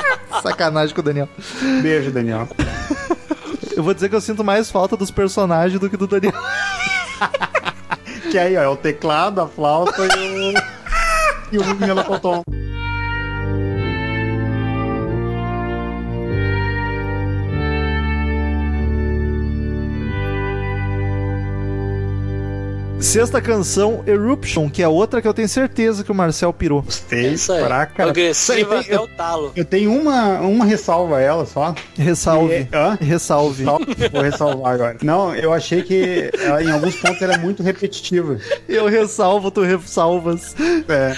Sacanagem com o Daniel. Beijo, Daniel. Eu vou dizer que eu sinto mais falta dos personagens do que do Daniel. que aí, ó, é o teclado, a flauta e o. e o melocotão. Sexta canção, Eruption, que é outra que eu tenho certeza que o Marcel pirou. Gostei aí. pra caralho. Progressiva Eu até tenho- o talo. Eu tenho uma, uma ressalva a ela só. Ressalve. E- hã? Ressalve. Vou ressalvar agora. Não, eu achei que ela, em alguns pontos ela é muito repetitiva. Eu ressalvo, tu ressalvas. É,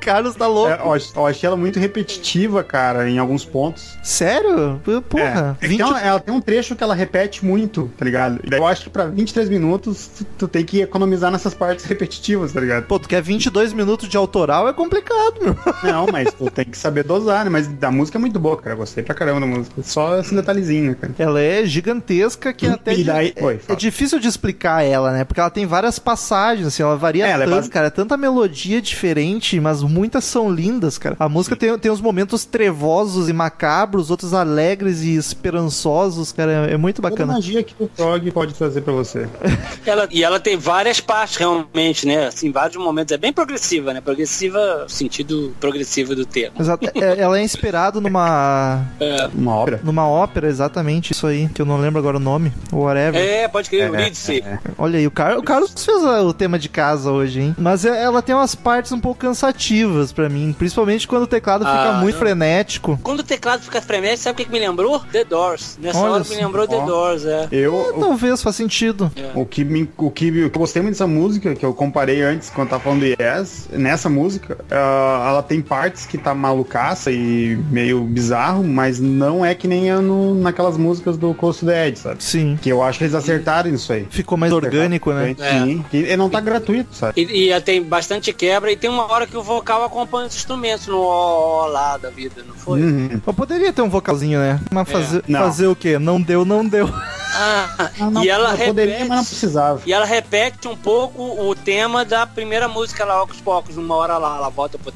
Carlos tá louco. é, eu, ach- eu achei ela muito repetitiva, cara, em alguns pontos. Sério? Porra. É. 20... Então, ela tem um trecho que ela repete muito, tá ligado? E daí eu acho que pra 23 minutos tu, tu tem que economizar nessas partes repetitivas, tá ligado? Pô, tu quer 22 minutos de autoral, é complicado, meu. Não, mas tu tem que saber dosar, né? Mas a música é muito boa, cara. Eu Gostei pra caramba da música. Só esse detalhezinho, cara. Ela é gigantesca que é até... E daí- di- Oi, é, é difícil de explicar ela, né? Porque ela tem várias passagens, assim, ela varia É, ela é tanto, base- cara. É tanta melodia diferente, mas muitas são lindas, cara. A música tem, tem uns momentos trevosos e macabros, outros alegres e esperançosos, cara. É, é muito Toda bacana. magia que o prog pode trazer pra você. Ela, e ela tem várias partes realmente, né? Assim, vários momentos. É bem progressiva, né? Progressiva, no sentido progressivo do termo. Exato. É- ela é inspirada numa Uma obra. numa ópera, exatamente, isso aí, que eu não lembro agora o nome, whatever. É, pode crer, É, Eurídice. é. Olha aí, o, Car o Carlos fez a- o tema de casa hoje, hein? Mas é- ela tem umas partes um pouco cansativas pra mim, principalmente quando o teclado fica Ah, muito não. frenético. Quando o teclado fica frenético, sabe o que, que me lembrou? The Doors. Nessa Olha hora só. me lembrou The Ó. Doors, é. Eu, Talvez faz sentido. O que, me, o, que, o que eu gostei muito dessa música, que eu comparei antes quando tava falando do Yes, nessa música, ah, ela tem partes que tá malucaça e meio bizarro, mas não é que nem é no, naquelas músicas do the Edge, sabe? Sim. Que eu acho que eles acertaram nisso aí. Ficou mais orgânico, né? Sim, e não tá gratuito, sabe? E, e tem bastante quebra e tem uma hora que o vocal acompanha os instrumentos no ó, ó lá da vida, não foi? Uhum. Eu poderia ter um vocalzinho, né? Mas fazer, Não. fazer o quê? Não deu, não deu. Ah, Não, não, e ela eu poderia, repete. mas não precisava. E ela repete um pouco o tema da primeira música lá, Ocus Pocos, uma hora lá, ela volta pro.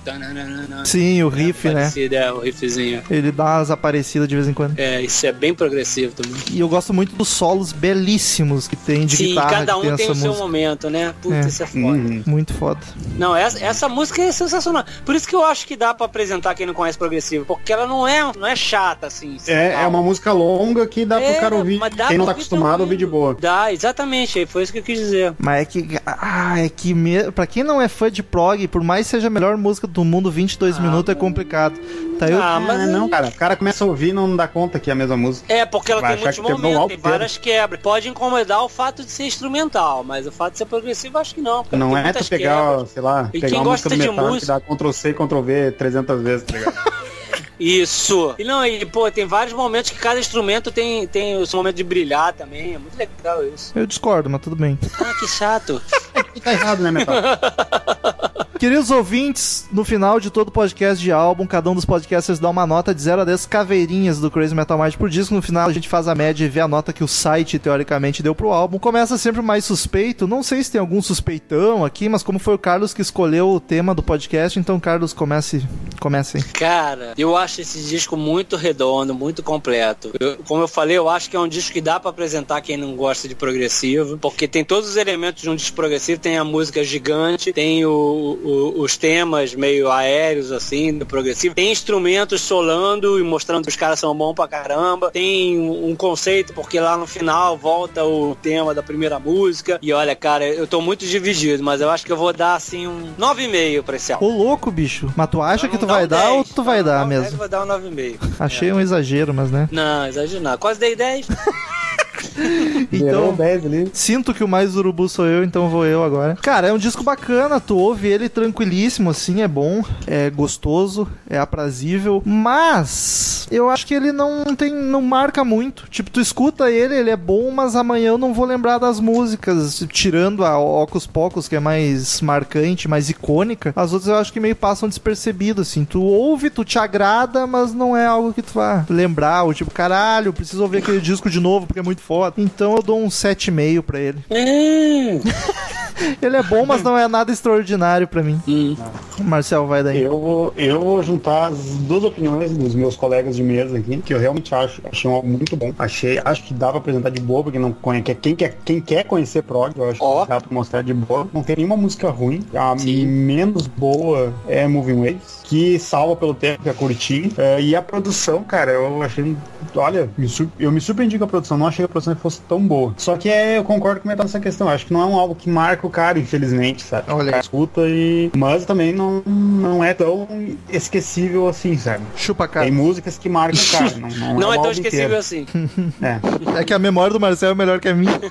Sim, o riff, né? Parecido, é, o riffzinho. Ele dá umas aparecidas de vez em quando. É, isso é bem progressivo também. E eu gosto muito dos solos belíssimos que tem de Sim, guitarra cada que tem um tem essa o seu música. momento, né? Puta, É. isso é foda. Uhum. Muito foda. Não, essa, essa música é sensacional. Por isso que eu acho que dá pra apresentar quem não conhece progressivo, porque ela não é, não é chata, assim. É, é uma música longa que dá pro cara ouvir. mas dá Quem não pra tá acostumado a ouvir de boa. Dá, exatamente, foi isso que eu quis dizer. Mas é que, ah, é que me... pra quem não é fã de prog, por mais seja a melhor música do mundo, 22 minutos é complicado. Tá eu... Ah, mas Ah, não, cara. O cara começa a ouvir e não dá conta que é a mesma música. É, porque ela Vai tem muitos que momentos, tem inteiro. várias quebras. Pode incomodar o fato de ser instrumental, mas o fato de ser progressivo, acho que não. cara. Não Tem é tu pegar, quebras. sei lá, E pegar quem uma música do gosta de metal que música- dá Ctrl C, Ctrl V 300 vezes, tá ligado? Isso. E não, e pô, tem vários momentos que cada instrumento tem, tem o seu momento de brilhar também. É muito legal isso. eu discordo, mas tudo bem. Ah, que chato. tá errado, né, metal? Queridos ouvintes, no final de todo podcast de álbum, cada um dos podcasters dá uma nota de 0 a 10 caveirinhas do Crazy Metal Mind por disco. No final a gente faz a média e vê a nota que o site teoricamente deu pro álbum. Começa sempre mais suspeito. Não sei se tem algum suspeitão aqui, mas como foi o Carlos que escolheu o tema do podcast, então Carlos comece, comece aí. Cara, eu acho esse disco muito redondo, muito completo. Eu- como eu falei, eu acho que é um disco que dá pra apresentar quem não gosta de progressivo, porque tem todos os elementos de um disco progressivo, tem a música gigante, tem o- o- os temas meio aéreos assim do progressivo, tem instrumentos solando e mostrando que os caras são bons pra caramba, tem um conceito porque lá no final volta o tema da primeira música e olha, cara, eu tô muito dividido, mas eu acho que eu vou dar assim um 9,5 pra esse álbum. Ô louco, bicho. Mas tu acha que tu vai um dar 10, ou tu vai dar dá 10, mesmo? Vou dar um 9,5. Achei um exagero, mas né? Não, exagero não. Quase dei 10. Então, 10 ali. Sinto que o mais urubu sou eu, então vou eu agora. Cara, é um disco bacana, tu ouve ele tranquilíssimo, assim, é bom, é gostoso, é aprazível, mas eu acho que ele não tem, não marca muito. Tipo, tu escuta ele, ele é bom, mas amanhã eu não vou lembrar das músicas, tirando a Ocus Pocos, que é mais marcante, mais icônica. As outras eu acho que meio passam despercebido, assim. Tu ouve, tu te agrada, mas não é algo que tu vai lembrar, ou tipo, caralho, preciso ouvir aquele disco de novo porque é muito foda. Então eu dou um 7,5 pra ele. Hum. Ele é bom, mas não é nada extraordinário pra mim. Hum. Marcel, vai daí. Eu vou, eu vou juntar as duas opiniões dos meus colegas de mesa aqui, que eu realmente acho, achei um álbum muito bom. Achei, acho que dá pra apresentar de boa, porque não conhece, quem quer, quem quer conhecer prog, eu acho Ó. que dá pra mostrar de boa. Não tem nenhuma música ruim. A Sim. menos boa é Moving Waves, que salva pelo tempo, que é curtinho. É, e a produção, cara, eu achei. Olha, me sur- eu me surpreendi com a produção, não achei que a produção fosse tão boa. Só que é, eu concordo com o Metal nessa questão. Acho que não é um álbum que marca o cara, infelizmente, sabe? Olha O cara aí. escuta e. Mas também não, não é tão esquecível assim, sabe? Chupa a cara. Tem músicas que marcam o cara. Não, não, Não o é tão esquecível inteiro. assim. É. É que a memória do Marcel é melhor que a minha.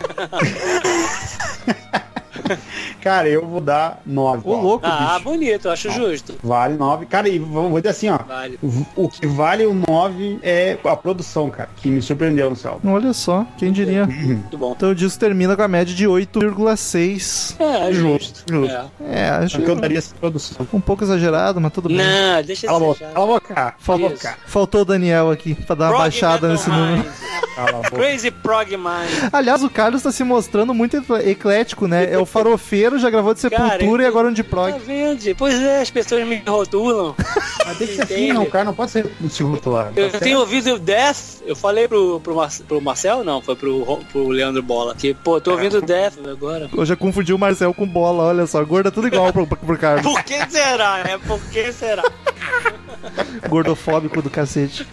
Cara, eu vou dar 9. Ô, louco, Ah, bicho. bonito, eu acho justo. Vale 9. Cara, e vou dizer assim, ó. Vale. O que vale o 9 é a produção, cara, que me surpreendeu no céu. Olha só, quem diria. Muito bom. Então o disco termina com a média de 8,6. É, justo. Justo. É. É, acho que eu daria essa produção. um pouco exagerado, mas tudo bem. Não, deixa Cala boca, cala a boca, cala a Faltou, boca. faltou o Daniel aqui pra dar uma Prog baixada Metal nesse número. Mind. Cala a boca. Crazy Prog Mind. Aliás, o Carlos tá se mostrando muito ecl- eclético, né? É o farofeiro, já gravou de Sepultura Cara, e agora um de Tá prog. vendo? Pois é, as pessoas me rotulam. Mas tem que ser assim, não. O cara não pode ser se rotular. Eu tá tenho certo? ouvido Death, eu falei pro, pro, Mar pro Marcel, não, foi pro, Ro- pro Leandro Bola, que, pô, tô ouvindo Death agora. Eu já confundi o Marcel com bola, olha só. Gordo é tudo igual pro, pro Carlos. Por que será, né? Por que será? Gordofóbico do cacete.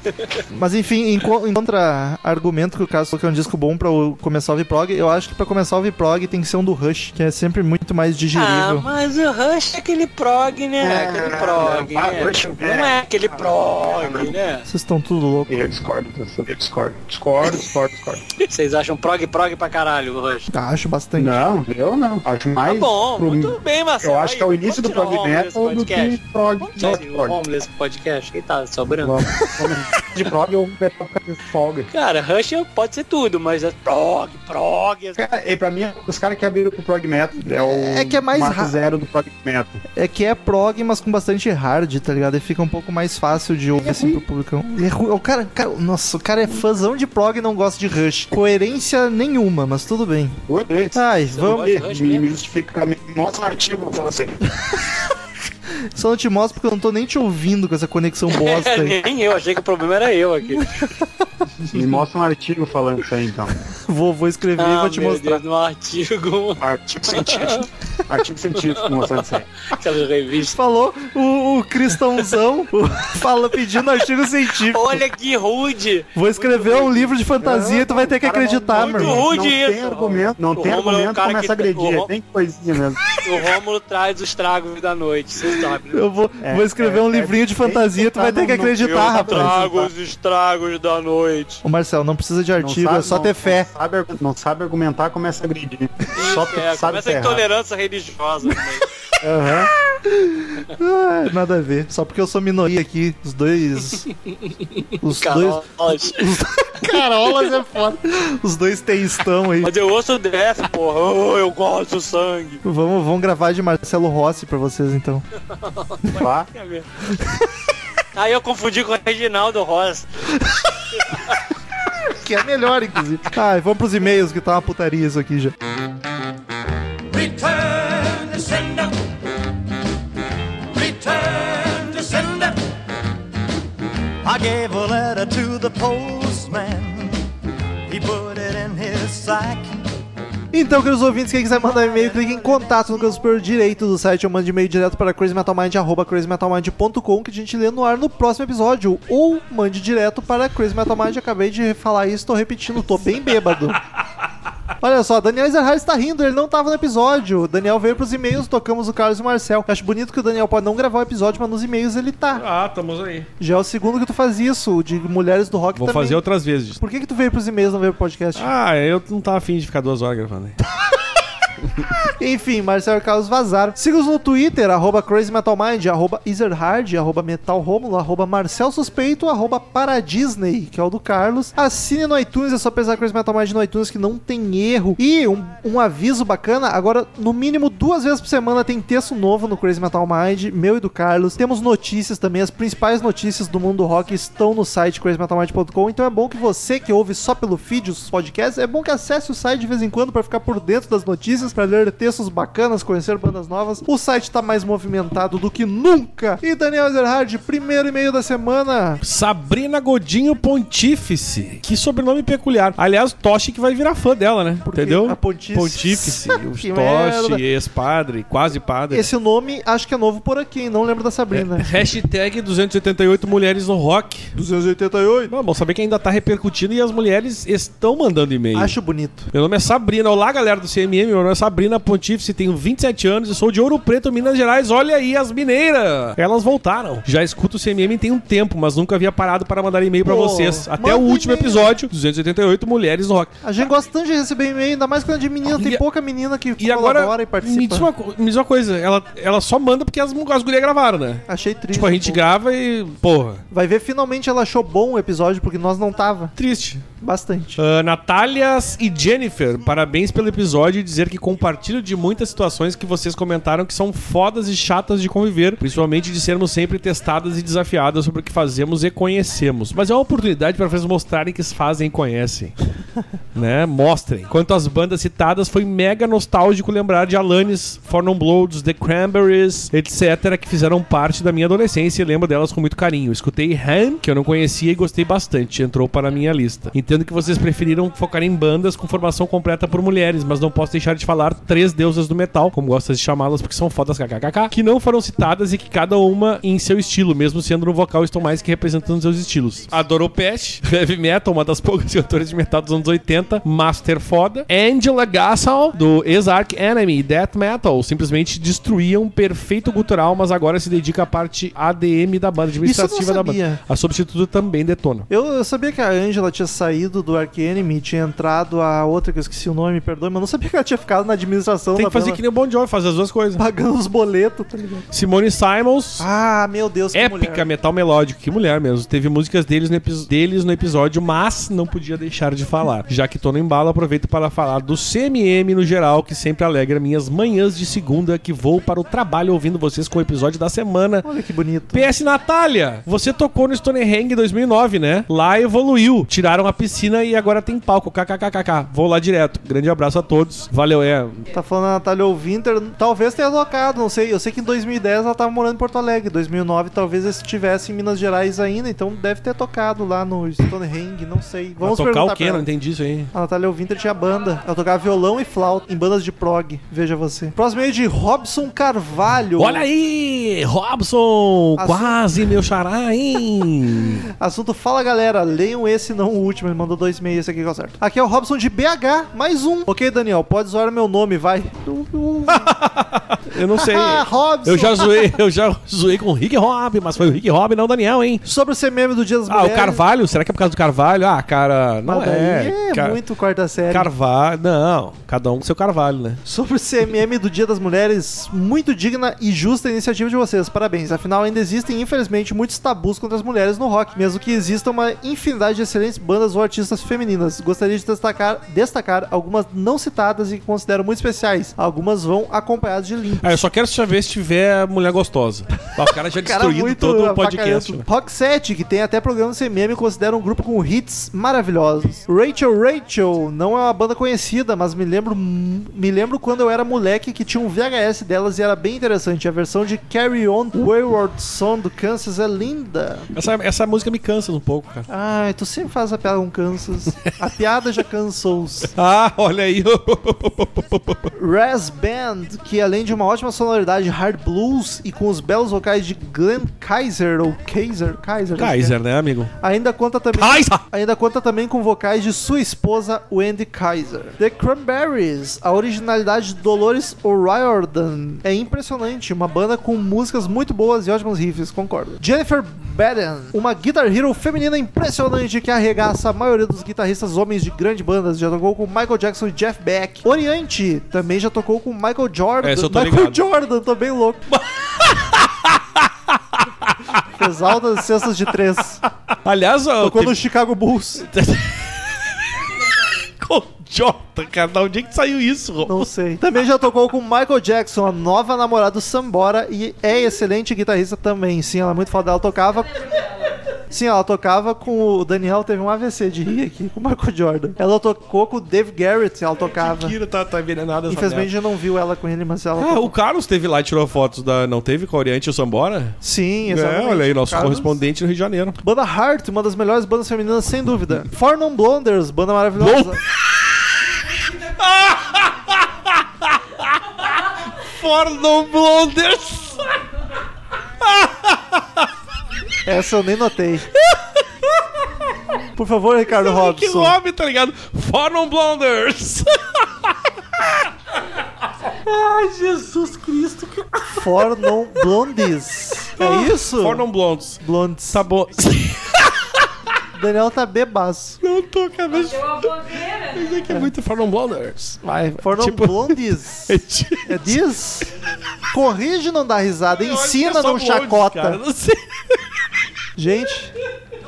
Mas enfim, em, co- em contra-argumento que o Carlos falou que é um disco bom pra o- começar a ouvir prog, eu acho que pra começar a ouvir prog tem que ser um do Rush, que é sempre muito mais Ah, digerível. mas o Rush é aquele prog, né? Aquele prog, ah, né? É- Não é aquele prog, né? Vocês estão tudo louco. Eu discordo, eu discordo. Discordo, discordo, discordo. Vocês acham prog, prog pra caralho o Rush? Acho bastante. Não, eu não. Acho Tá mais. bom, pro- muito bem, Marcelo. Eu acho que é o início do prog o metal do que prog. Não, o prog. Homeless podcast, quem tá sobrando? Vamos. De prog metal fica de folga. Cara, Rush pode ser tudo, mas é prog, prog. Cara, e pra mim, os caras que abriram pro prog metal é o É que é mais marco zero do prog metal. É que é prog, mas com bastante hard, tá ligado? E fica um pouco mais fácil de ouvir assim pro público. É ruim. O cara, cara, nossa, o cara é fãzão de prog e não gosta de Rush. Coerência nenhuma, mas tudo bem. Ai, vamos. me, me justifica, me mostra um artigo pra você. Só não te mostro porque eu não tô nem te ouvindo com essa conexão bosta aí. Nem eu, achei que o problema era eu aqui. Me mostra um artigo falando isso aí, então. Vou, vou escrever e Ah, vou te meu mostrar. Deus, no artigo, Artigo científico. artigo científico mostrando isso aí. aquela revista. Falou o, o cristãozão o- fala pedindo artigo científico. Olha que rude! Vou escrever um livro de fantasia e tu vai ter que acreditar, meu muito irmão. rude Não tem isso. argumento, não O tem Rômulo é um argumento, cara começa a agredir. Rô- É bem coisinha mesmo. O Rômulo traz os tragos da noite, você sabe. né? Eu vou, É, vou escrever é, um é, livrinho de fantasia, tu vai botar ter que acreditar, eu rapaz. trago os estragos da noite. Ô Marcel, não precisa de artigo, sabe- é só não- ter fé. Não sabe, não sabe argumentar, começa a agredir. Só É, sabe começa a intolerância religiosa. também. Aham. Ah, nada a ver. Só porque eu sou minoria aqui, os dois. Os dois. Carolas. Carolas é foda. Os dois textão aí. Mas eu ouço Death, porra. Oh, eu gosto do sangue. Vamos, vamos gravar de Marcelo Rossi pra vocês então. Vá. Aí eu confundi com o Reginaldo Rosa. Que é melhor, inclusive. Ah, vamos pros e-mails que tá uma putaria isso aqui já. Return to sender. I gave a letter to the postman. He put it in his sack. Então, queridos ouvintes, quem quiser mandar e-mail, clique em contato no canto superior direito do site ou mande e-mail direto para crazymetalmind, arroba crazymetalmind.com que a gente lê no ar no próximo episódio. Ou mande direto para crazymetalmind, acabei de falar isso, tô repetindo, tô bem bêbado. Olha só, Daniel Ezerhard está rindo, ele não tava no episódio. O Daniel veio pros e-mails, tocamos o Carlos e o Marcel. Eu acho bonito que o Daniel pode não gravar o episódio, mas nos e-mails ele tá. Ah, estamos aí. Já é o segundo que tu faz isso, o de Mulheres do Rock Vou também. fazer outras vezes. Por que que tu veio pros e-mails e não veio pro podcast? Ah, eu não tava afim de ficar duas horas gravando aí. Enfim, Marcelo e Carlos vazaram. Siga-os no Twitter, arroba CrazyMetalMind, arroba Ezerhard, arroba MetalRomulo, arroba Marcel Suspeito, arroba Paradisney, que é o do Carlos. Assine no iTunes, é só pesar Crazy Metal Mind no iTunes que não tem erro. E um, um aviso bacana, agora no mínimo duas vezes por semana tem texto novo no Crazy Metal Mind, meu e do Carlos. Temos notícias também, as principais notícias do mundo do rock estão no site crazymetalmind.com, então é bom que você que ouve só pelo feed os podcasts, é bom que acesse o site de vez em quando para ficar por dentro das notícias, para ler textos bacanas, conhecer bandas novas. O site tá mais movimentado do que nunca. E Daniel Ezerhard, primeiro e-mail da semana. Sabrina Godinho Pontífice. Que sobrenome peculiar. Aliás, Toshi que vai virar fã dela, né? Porque Entendeu? a Pontífice. Pontífice. Os. Toshi, ex-padre, quase padre. Esse nome acho que é novo por aqui, hein? Não lembro da Sabrina. Hashtag 288 mulheres no rock. 288. Bom, bom saber que ainda tá repercutindo e as mulheres estão mandando e-mail. Acho bonito. Meu nome é Sabrina. Olá, galera do CMM. Meu nome é Sabrina Pontífice, tenho 27 anos e sou de Ouro Preto, Minas Gerais. Olha aí as mineiras. Elas voltaram. Já escuto o CMM tem um tempo, mas nunca havia parado para mandar e-mail Pô, vocês. Até o último episódio, 288 Mulheres no Rock. A gente gosta tanto de receber e-mail, ainda mais quando é de menina. Tem E- pouca menina que E agora, colabora e participa. me diz, uma, me diz uma coisa, ela, ela só manda porque as, as gurias gravaram, né? Achei triste. Tipo, a gente pô. grava e, porra, Vai ver, finalmente ela achou bom o episódio, porque nós não tava. triste. Bastante. Ah, Natália e Jennifer, parabéns pelo episódio e dizer que compartilho de muitas situações que vocês comentaram que são fodas e chatas de conviver, principalmente de sermos sempre testadas e desafiadas sobre o que fazemos e conhecemos. Mas é uma oportunidade para vocês mostrarem que fazem e conhecem. né? Mostrem. Quanto às bandas citadas, foi mega nostálgico lembrar de Alanis, For Non Bloods, The Cranberries, etc., que fizeram parte da minha adolescência e lembro delas com muito carinho. Escutei Ham, que eu não conhecia e gostei bastante, entrou para a minha lista. Entendo que vocês preferiram focar em bandas com formação completa por mulheres, mas não posso deixar de falar três deusas do metal, como gostas de chamá-las porque são fodas kkkk, que não foram citadas e que cada uma em seu estilo, mesmo sendo no vocal estão mais que representando seus estilos. Adorou Pest, Heavy Metal, uma das poucas cantoras de metal dos anos 80, Master foda. Angela Gassal, do ex-Arc Enemy, Death Metal, simplesmente destruía um perfeito gutural, mas agora se dedica à parte ADM da banda, administrativa da banda. A substituta também detona. Eu, eu sabia que a Angela tinha saído do Ark Enemy e tinha entrado a outra que eu esqueci o nome, me perdoe, mas não sabia que ela tinha ficado na administração Tem que fazer banda, que nem o Bon Jovi, fazer as duas coisas. pagando os boletos, tá ligado? Simone Simons, Ah, meu Deus, que épica mulher. metal melódico. Que mulher mesmo. Teve músicas deles no, deles no episódio, mas não podia deixar de falar. Já que tô no embalo, aproveito para falar do CMM no geral, que sempre alegra minhas manhãs de segunda que vou para o trabalho ouvindo vocês com o episódio da semana. Olha que bonito. PS Natália, você tocou no Stonehenge em 2009, né? Lá evoluiu. Tiraram a piscina e agora tem palco. KKKKK. Vou lá direto. Grande abraço a todos. Valeu, é. Tá falando a Natália Winter, talvez tenha tocado, não sei. Eu sei que em 2010 ela tava morando em Porto Alegre. 2009 talvez estivesse em Minas Gerais ainda, então deve ter tocado lá no Stonehenge, não sei. Vamos tocar perguntar o quê? Não entendi isso aí. A Natália Winter tinha banda. Ela tocava violão e flauta em bandas de prog. Veja você. Próximo aí de Robson Carvalho. Olha aí, Robson! Assunto- Quase meu xará, hein? Assunto Fala Galera, leiam esse, não o último. Mandou dois esse aqui que é o certo. Aqui é o Robson de BH, mais um. Ok, Daniel, pode zoar meu nome, vai. Eu não sei. Ah, Robson. Eu já zoei, eu já zoei com o Rick Rob, mas foi o Rick Rob, não o Daniel, hein? Sobre o CMM do Dia das Ah, Mulheres. o Carvalho, será que é por causa do Carvalho? Ah, cara, não Mas é. é, Ca- muito quarta série. Carvalho, não, cada um com seu Carvalho, né? Sobre o CMM do Dia das Mulheres, muito digna e justa a iniciativa de vocês. Parabéns. Afinal, ainda existem, infelizmente, muitos tabus contra as mulheres no rock, mesmo que exista uma infinidade de excelentes bandas ou artistas femininas. Gostaria de destacar, destacar algumas não citadas e que considero muito especiais. Algumas vão acompanhadas de link. Ah, eu só quero saber se tiver mulher gostosa. Ah, o cara já muito todo o podcast. né? Rock 7, que tem até programa CMM, considera um grupo com hits maravilhosos. Rachel Rachel não é uma banda conhecida, mas me lembro me lembro quando eu era moleque que tinha um VHS delas e era bem interessante. A versão de Carry On Wayward Son do Kansas é linda. Essa, essa música me cansa um pouco, cara. Ai, tu sempre faz a piada com Kansas. A piada já cansou-os. Ah, olha aí. Raz Band, que além de uma ótima sonoridade hard blues e com os belos vocais de Glenn Kaiser ou Kaiser, Kaiser, é. Kaiser, né, amigo? Ainda conta também. Kaiser! Ainda conta também com vocais de sua esposa Wendy Kaiser. The Cranberries, a originalidade de Dolores O'Riordan é impressionante, uma banda com músicas muito boas e ótimos riffs, concordo. Jennifer Baden, uma guitar hero feminina impressionante que arregaça a maioria dos guitarristas homens de grandes bandas, já tocou com Michael Jackson e Jeff Beck. Oriente também já tocou com Michael Jordan. Essa eu tô Michael ligado. Jordan, tô bem louco. Fez altas cestas de três. Aliás, ó, Tocou teve- no Chicago Bulls. com Jota, cara. Da onde é que saiu isso? Não sei. Também já tocou com Michael Jackson, a nova namorada do Sambora, e é excelente guitarrista também. Sim, ela é muito foda. Ela tocava. Sim, ela tocava com o Daniel, teve um AVC de rir aqui, com o Michael Jordan. Ela tocou com o Dave Garrett, ela tocava. Kira tá, tá envenenada Infelizmente já não viu ela com ele, mas ela Ah, tocou. o Carlos teve lá e tirou fotos da. Não teve com a Oriente e o Sambora? Sim, É, exatamente. olha aí, nosso Carlos. correspondente no Rio de Janeiro. Banda Heart, uma das melhores bandas femininas, sem dúvida. Four Non Blonders, banda maravilhosa. Fordon Blonders! Essa eu nem notei. Por favor, Ricardo Que Robson. nome, tá ligado? Fordon Blonders! Ai, Jesus Cristo. Four Non Blondes. É isso? Fordon Blondes. Blondes. Tá bom. Daniel tá bebaço. Não tô cabeça. Deu uma bobeira. Isso aqui é muito Fordon Blonders. Vai, Four Non tipo... Blondes. É diz? Corrige não dá risada. Que Ensina é só não blondes, chacota. cara, não sei. Gente,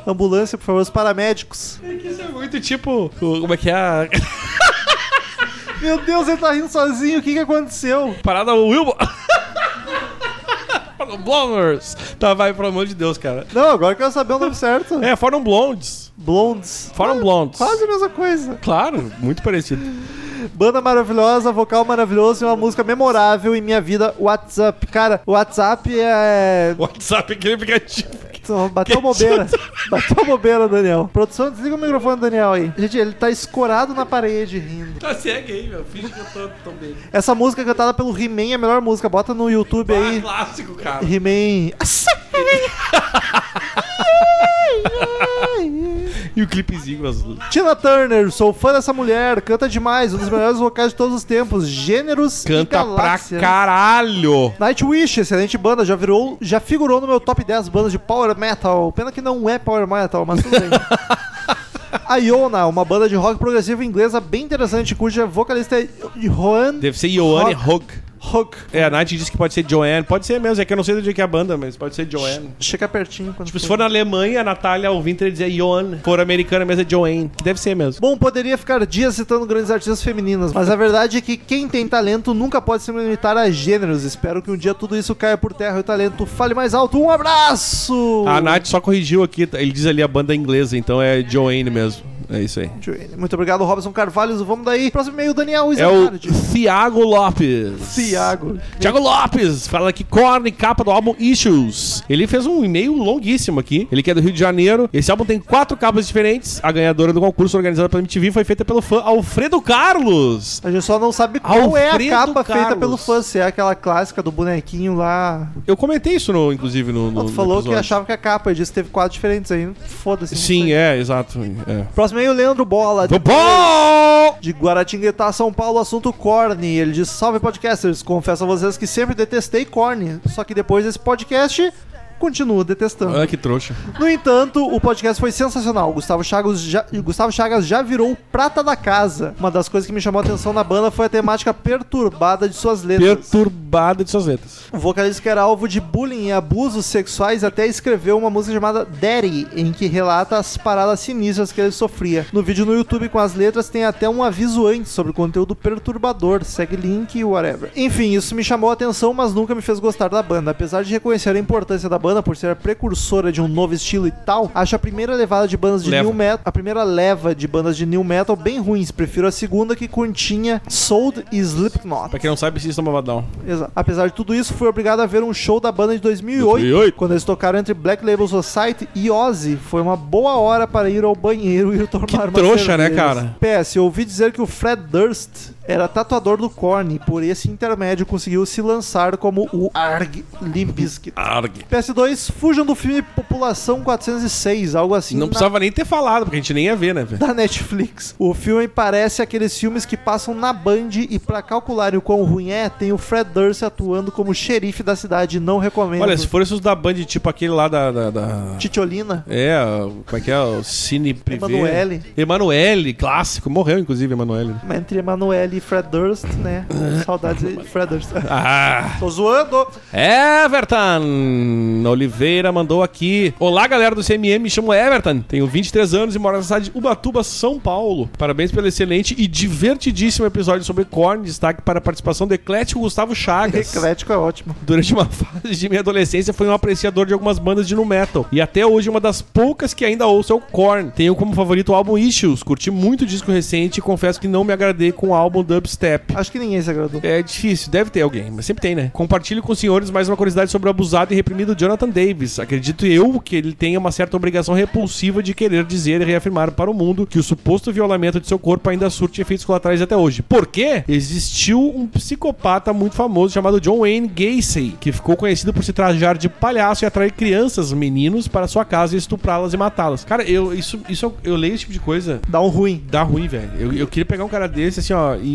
ambulância, por favor, os paramédicos. É que Isso é muito tipo. Como é que é a. Meu Deus, ele tá rindo sozinho. O que que aconteceu? Parada Wilbur. Blonders. Tá, vai, pelo amor de Deus, cara. Não, agora eu quero saber o nome certo. É, Fordon Blondes. Blondes. Fordon Blondes. Quase a mesma coisa. Claro, muito parecido. Banda maravilhosa, vocal maravilhoso e uma música memorável em minha vida, WhatsApp. Cara, WhatsApp é. WhatsApp, aquele aplicativo. Bateu bobeira. Bateu bobeira, Daniel. Produção, desliga o microfone, Daniel aí. Gente, ele tá escorado na parede rindo. Tá segue aí, meu. Finge que eu tô, tô bem. Essa música cantada pelo He-Man é a melhor música. Bota no YouTube Ah, aí. clássico, cara. He-Man. E o clipezinho azul. Tina Turner, sou fã dessa mulher, canta demais, um dos melhores vocais de todos os tempos, gêneros e Canta pra galáxias. caralho. Nightwish, excelente banda, já virou, já figurou no meu top 10 bandas de power metal. Pena que não é power metal, mas tudo bem. A Iona, uma banda de rock progressivo inglesa bem interessante, cuja vocalista é Johan Deve ser Ioane Rock. Hug. Hook. É, a Nath disse que pode ser Joanne. Pode ser mesmo, é que eu não sei do dia que é a banda, mas pode ser Joanne. Chega pertinho quando Tipo, se for na Alemanha, a Natália ouvinte ele dizer Joanne. Se for americana mesmo é Joanne. Deve ser mesmo. Bom, poderia ficar dias citando grandes artistas femininas, mas a verdade é que quem tem talento nunca pode se limitar a gêneros. Espero que um dia tudo isso caia por terra e o talento fale mais alto. Um abraço! A Nath só corrigiu aqui, ele diz ali a banda inglesa, então é Joanne mesmo. É isso aí. Muito obrigado, Robson Carvalho. Vamos daí. Próximo e-mail, Daniel É o. Thiago Lopes. Thiago. Thiago Lopes, fala aqui, Korn, capa do álbum Issues. Ele fez um e-mail longuíssimo aqui. Ele que é do Rio de Janeiro. Esse álbum tem quatro capas diferentes. A ganhadora do concurso organizado pela MTV foi feita pelo fã Alfredo Carlos. A gente só não sabe qual é a Alfredo capa feita Carlos. pelo fã. Se é aquela clássica do bonequinho lá. Eu comentei isso, no, inclusive, no, no tu falou no que achava que a capa. Ele disse que teve quatro diferentes aí. Foda-se. Sim, é, exato. É. Próximo e-mail, Leandro Bola. Do bom! De Guaratinguetá, São Paulo, assunto corne. Ele diz: Salve podcasters, confesso a vocês que sempre detestei corne. Só que depois desse podcast, continuo detestando. Olha que trouxa. No entanto, o podcast foi sensacional. Gustavo Chagas, já, Gustavo Chagas já virou o prata da casa. Uma das coisas que me chamou a atenção na banda foi a temática perturbada de suas letras. Perturbada de suas letras. O vocalista que era alvo de bullying e abusos sexuais até escreveu uma música chamada Daddy, em que relata as paradas sinistras que ele sofria. No vídeo no YouTube com as letras tem até um aviso antes sobre conteúdo perturbador, segue link e whatever. Enfim, isso me chamou a atenção, mas nunca me fez gostar da banda. Apesar de reconhecer a importância da banda por ser a precursora de um novo estilo e tal, acho a primeira levada de bandas de Leva. new metal, a primeira leva de bandas de new metal bem ruins. Prefiro a segunda que continha Sold e Slipknot. Pra quem não sabe, System of a Down. Exato. Apesar de tudo isso, fui obrigado a ver um show da banda de 2008, 2008. quando eles tocaram entre Black Label Society e Ozzy. Foi uma boa hora para ir ao banheiro e tomar Que uma trouxa, né, cerveja. cara? PS, eu ouvi dizer que o Fred Durst era tatuador do Korn e por esse intermédio conseguiu se lançar como o Arg Limp Bizkit. Arg. PS2, fujam do filme População 406, algo assim Não na- precisava nem ter falado, porque a gente nem ia ver, né, velho? da Netflix. O filme parece aqueles filmes que passam na Band e pra calcularem o quão ruim é, tem o Fred Durst atuando como xerife da cidade. Não recomendo. Olha, se for esses da Band, tipo aquele lá da. da, da- Titiolina. É, como é que é? O Cine Privé. Emanuele. Emanuele, clássico. Morreu, inclusive, Emanuele. Entre Emanuele ali Fred Durst, né? Saudades de Fred Durst. Ah, Tô zoando. Everton Oliveira mandou aqui. Olá, galera do CMM, me chamo Everton. Tenho 23 anos e moro na cidade de Ubatuba, São Paulo. Parabéns pelo excelente e divertidíssimo episódio sobre Korn. Destaque para a participação do eclético Gustavo Chagas. Eclético é ótimo. Durante uma fase de minha adolescência, fui um apreciador de algumas bandas de nu metal. E até hoje, uma das poucas que ainda ouço é o Korn. Tenho como favorito o álbum Issues. Curti muito o disco recente e confesso que não me agradei com o álbum Dubstep. Acho que ninguém se agradou. É difícil, deve ter alguém, mas sempre tem, né? Compartilho com os senhores mais uma curiosidade sobre o abusado e reprimido Jonathan Davis. Acredito eu que ele tenha uma certa obrigação repulsiva de querer dizer e reafirmar para o mundo que o suposto violamento de seu corpo ainda surte efeitos colaterais até hoje. Por quê? Existiu um psicopata muito famoso chamado John Wayne Gacy, que ficou conhecido por se trajar de palhaço e atrair crianças, meninos, para sua casa e estuprá-las e matá-las. Cara, eu, isso, isso, eu leio esse tipo de coisa. Dá um ruim. Dá ruim, velho. Eu, eu queria pegar um cara desse, assim, ó, e.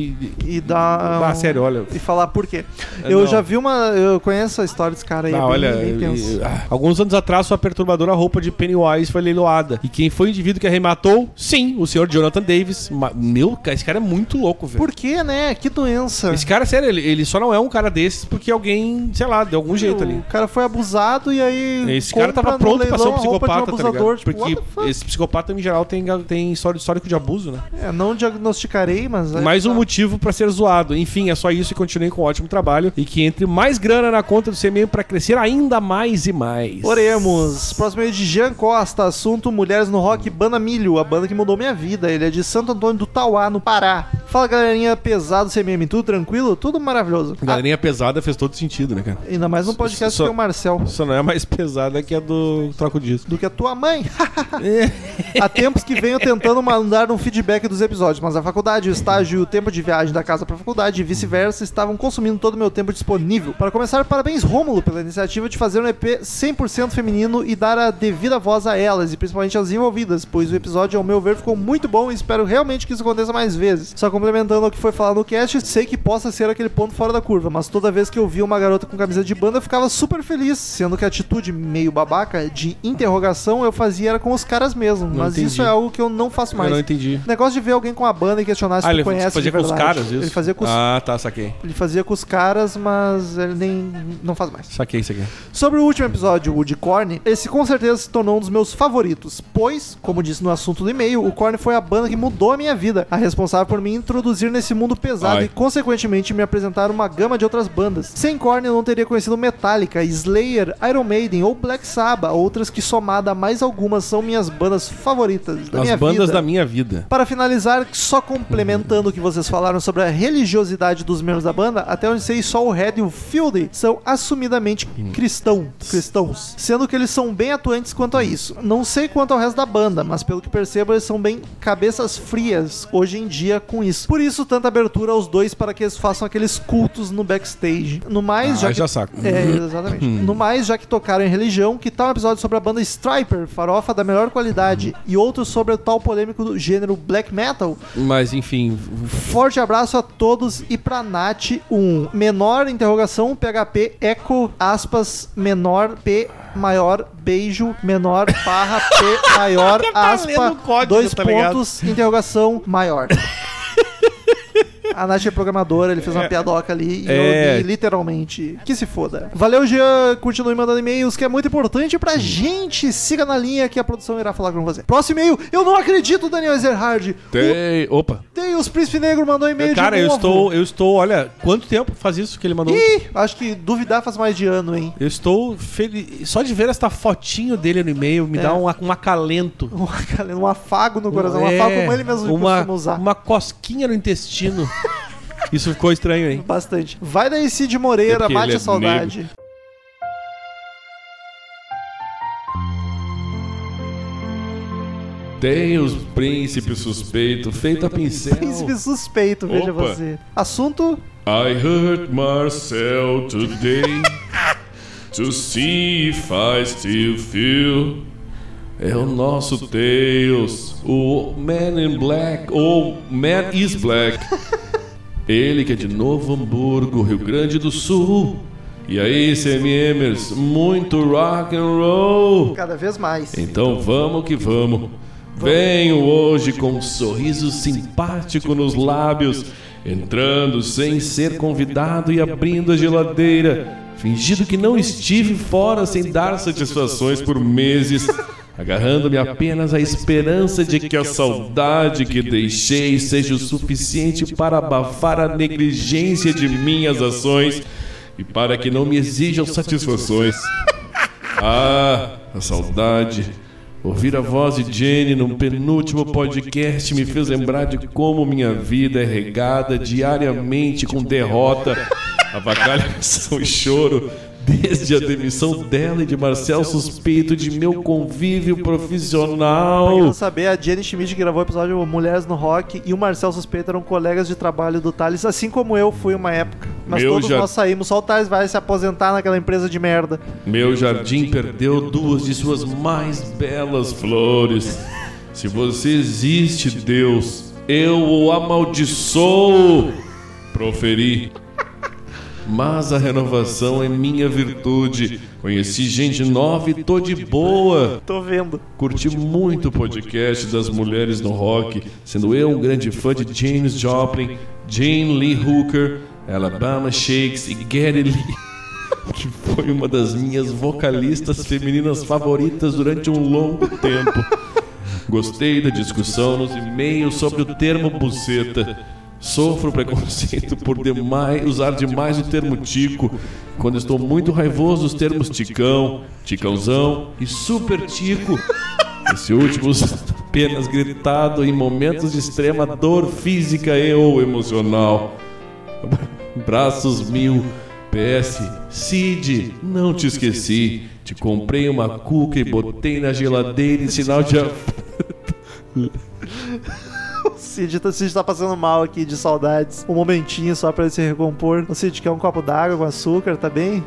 E dá. Ah, um- sério, olha. E falar por quê. Eu não. já vi uma. Eu conheço a história desse cara aí. Ah, é bem- olha, bem e- ah, alguns anos atrás sua perturbadora roupa de Pennywise foi leiloada. E quem foi o indivíduo que arrematou? Sim, o senhor Jonathan Davis. Meu, esse cara é muito louco, velho. Por quê, né? Que doença. Esse cara, sério, ele, ele só não é um cara desses porque alguém, sei lá, de algum jeito ali. O cara foi abusado e aí. Esse cara tava pronto pra ser um psicopata, tá abusador. ligado? tipo, Porque esse psicopata, em geral, tem, tem histórico de abuso, né? É, não diagnosticarei, mas. é- Mais um tá. Motivo pra ser zoado. Enfim, é só isso e continue com um ótimo trabalho. E que entre mais grana na conta do CMM pra crescer ainda mais e mais. Oremos. Próximo aí de Jean Costa, assunto Mulheres no Rock, Banda Milho, a banda que mudou minha vida. Ele é de Santo Antônio do Tauá, no Pará. Fala galerinha pesado CMM, tudo tranquilo? Tudo maravilhoso. Galerinha pesada fez todo sentido, né, cara? Ainda mais no podcast Só- que tem o Marcel. Só não é mais pesada que a do Troco Disco. Do que a tua mãe. Há tempos que venho tentando mandar um feedback dos episódios, mas a faculdade, o estágio e o tempo de viagem da casa pra faculdade e vice-versa estavam consumindo todo o meu tempo disponível. Para começar, parabéns Rômulo pela iniciativa de fazer um EP 100% feminino e dar a devida voz a elas, e principalmente às envolvidas, pois o episódio, ao meu ver, ficou muito bom e espero realmente que isso aconteça mais vezes. Só complementando o que foi falado no cast, sei que possa ser aquele ponto fora da curva, mas toda vez que eu via uma garota com camisa de banda, eu ficava super feliz, sendo que a atitude meio babaca de interrogação eu fazia era com os caras mesmo, mas entendi. isso é algo que eu não faço mais. Eu não entendi. O negócio de ver alguém com a banda e questionar se Ah, tu ele conhece de com os caras, isso? Ele fazia com os, Ah, tá, saquei. ele fazia com os caras, mas ele nem não faz mais. Saquei isso aqui. Sobre o último episódio, o de Korn, esse com certeza se tornou um dos meus favoritos, pois, como disse no assunto do e-mail, o Korn foi a banda que mudou a minha vida, a responsável por me introduzir nesse mundo pesado Ai. e, consequentemente, me apresentar uma gama de outras bandas. Sem Korn, eu não teria conhecido Metallica, Slayer, Iron Maiden ou Black Sabbath, outras que, somada a mais algumas, são minhas bandas favoritas da As minha bandas vida. da minha vida. Para finalizar, só complementando o que vocês falaram sobre a religiosidade dos membros da banda, até onde sei só o Red e o Fieldy são assumidamente cristão, cristãos, sendo que eles são bem atuantes quanto a isso. Não sei quanto ao resto da banda, mas pelo que percebo, eles são bem cabeças frias hoje em dia com isso. Por isso, tanta abertura aos dois para que eles façam aqueles cultos no backstage. No mais, Ah, já que já saco. é, exatamente. No mais, já que tocaram em religião, que tal um episódio sobre a banda Striper, farofa da melhor qualidade, e outro sobre o tal polêmico do gênero black metal? Mas, enfim, Forte abraço a todos e pra Nath, um menor interrogação, PHP, eco, aspas, menor, P, maior, beijo, menor, barra, P, maior, aspa, lendo o código, dois tá ligado? pontos, interrogação, maior. A Nath é programadora, ele fez uma piadoca ali e É. eu li literalmente. Que se foda. Valeu, Jean. Continue mandando e-mails, que é muito importante pra gente. Siga na linha que a produção irá falar com você. Próximo e-mail. Eu não acredito, Daniel Ezerhard. tem. Opa. O Deus Príncipe Negro mandou e-mail Cara, de eu novo. estou, eu estou, olha, quanto tempo faz isso que ele mandou? Ih, acho que duvidar faz mais de ano, hein? Eu estou feliz. Só de ver esta fotinho dele no e-mail me É. dá um, um acalento. Um, acal- um afago no coração. Um É, afago como ele mesmo uma, costuma usar. uma cosquinha no intestino. Isso ficou estranho, hein? Bastante. Vai daí, Cid Moreira, Porque mate a é saudade. Tem os príncipes suspeitos, feito a pincel. Príncipe suspeito, veja Opa. você. Assunto I heard Marcel today to see if I still feel. É o nosso Tails, o Man in Black, ou Man is Black. Ele que é de Novo Hamburgo, Rio Grande do Sul. E aí, CMMers, muito rock and roll. cada vez mais. Então vamos que vamos. Venho hoje com um sorriso simpático nos lábios entrando sem ser convidado e abrindo a geladeira, fingindo que não estive fora sem dar satisfações por meses, agarrando-me apenas à esperança de que a saudade que deixei seja o suficiente para abafar a negligência de minhas ações e para que não me exijam satisfações. Ah, a saudade. Ouvir a voz de Jenny num penúltimo podcast me fez lembrar de como minha vida é regada diariamente com derrota, avacalhação e choro, desde a demissão dela e de Marcel suspeito de meu convívio Pra profissional. quem não saber, a Jenny Schmidt que gravou o episódio Mulheres no Rock e o Marcel Suspeito eram colegas de trabalho do Thales, assim como eu fui uma época. Mas Meu todos nós saímos, só o Thales vai se aposentar naquela empresa de merda. Meu jardim perdeu duas de suas mais belas flores. Se você existe, Deus, eu o amaldiçoo. Proferi. Mas a renovação é minha virtude. Conheci gente nova e tô de boa. Tô vendo. Curti muito o podcast das mulheres no rock, sendo eu um grande fã de James Joplin, Jane Lee Hooker, Alabama Shakes e Geddy Lee, que foi uma das minhas vocalistas femininas favoritas durante um longo tempo. Gostei da discussão nos e-mails sobre o termo buceta. Sofro preconceito por demais, usar demais o termo tico. Quando estou muito raivoso, os termos ticão, ticãozão e super tico. Esse último apenas gritado em momentos de extrema dor física e ou emocional. Braços mil. PS, Cid, não te esqueci. Te comprei uma cuca e botei na geladeira em sinal de. O Cid, tá- o Cid tá passando mal aqui de saudades. Um momentinho só pra ele se recompor. O Cid quer um copo d'água com açúcar, tá bem?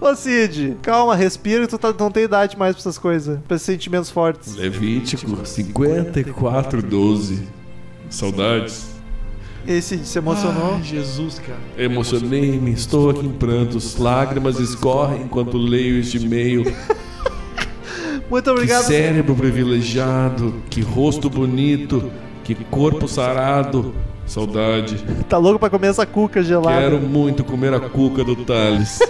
Ô Cid, calma, respira, tu tá- não tem idade mais pra essas coisas, pra esses sentimentos fortes. Levítico 5412. Saudades. E aí, Cid, se emocionou? Jesus, cara. Emocionei-me, estou aqui em prantos, lágrimas escorrem enquanto leio este e-mail. Muito Que obrigado. cérebro privilegiado, que rosto bonito, que corpo sarado. Saudade. Tá louco pra comer essa cuca gelada. Quero muito comer a cuca do Thales.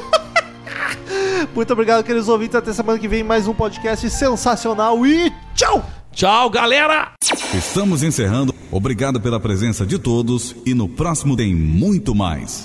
Muito obrigado, queridos ouvintes. Até semana que vem mais um podcast sensacional e tchau! Tchau, galera! Estamos encerrando. Obrigado pela presença de todos e no próximo tem muito mais.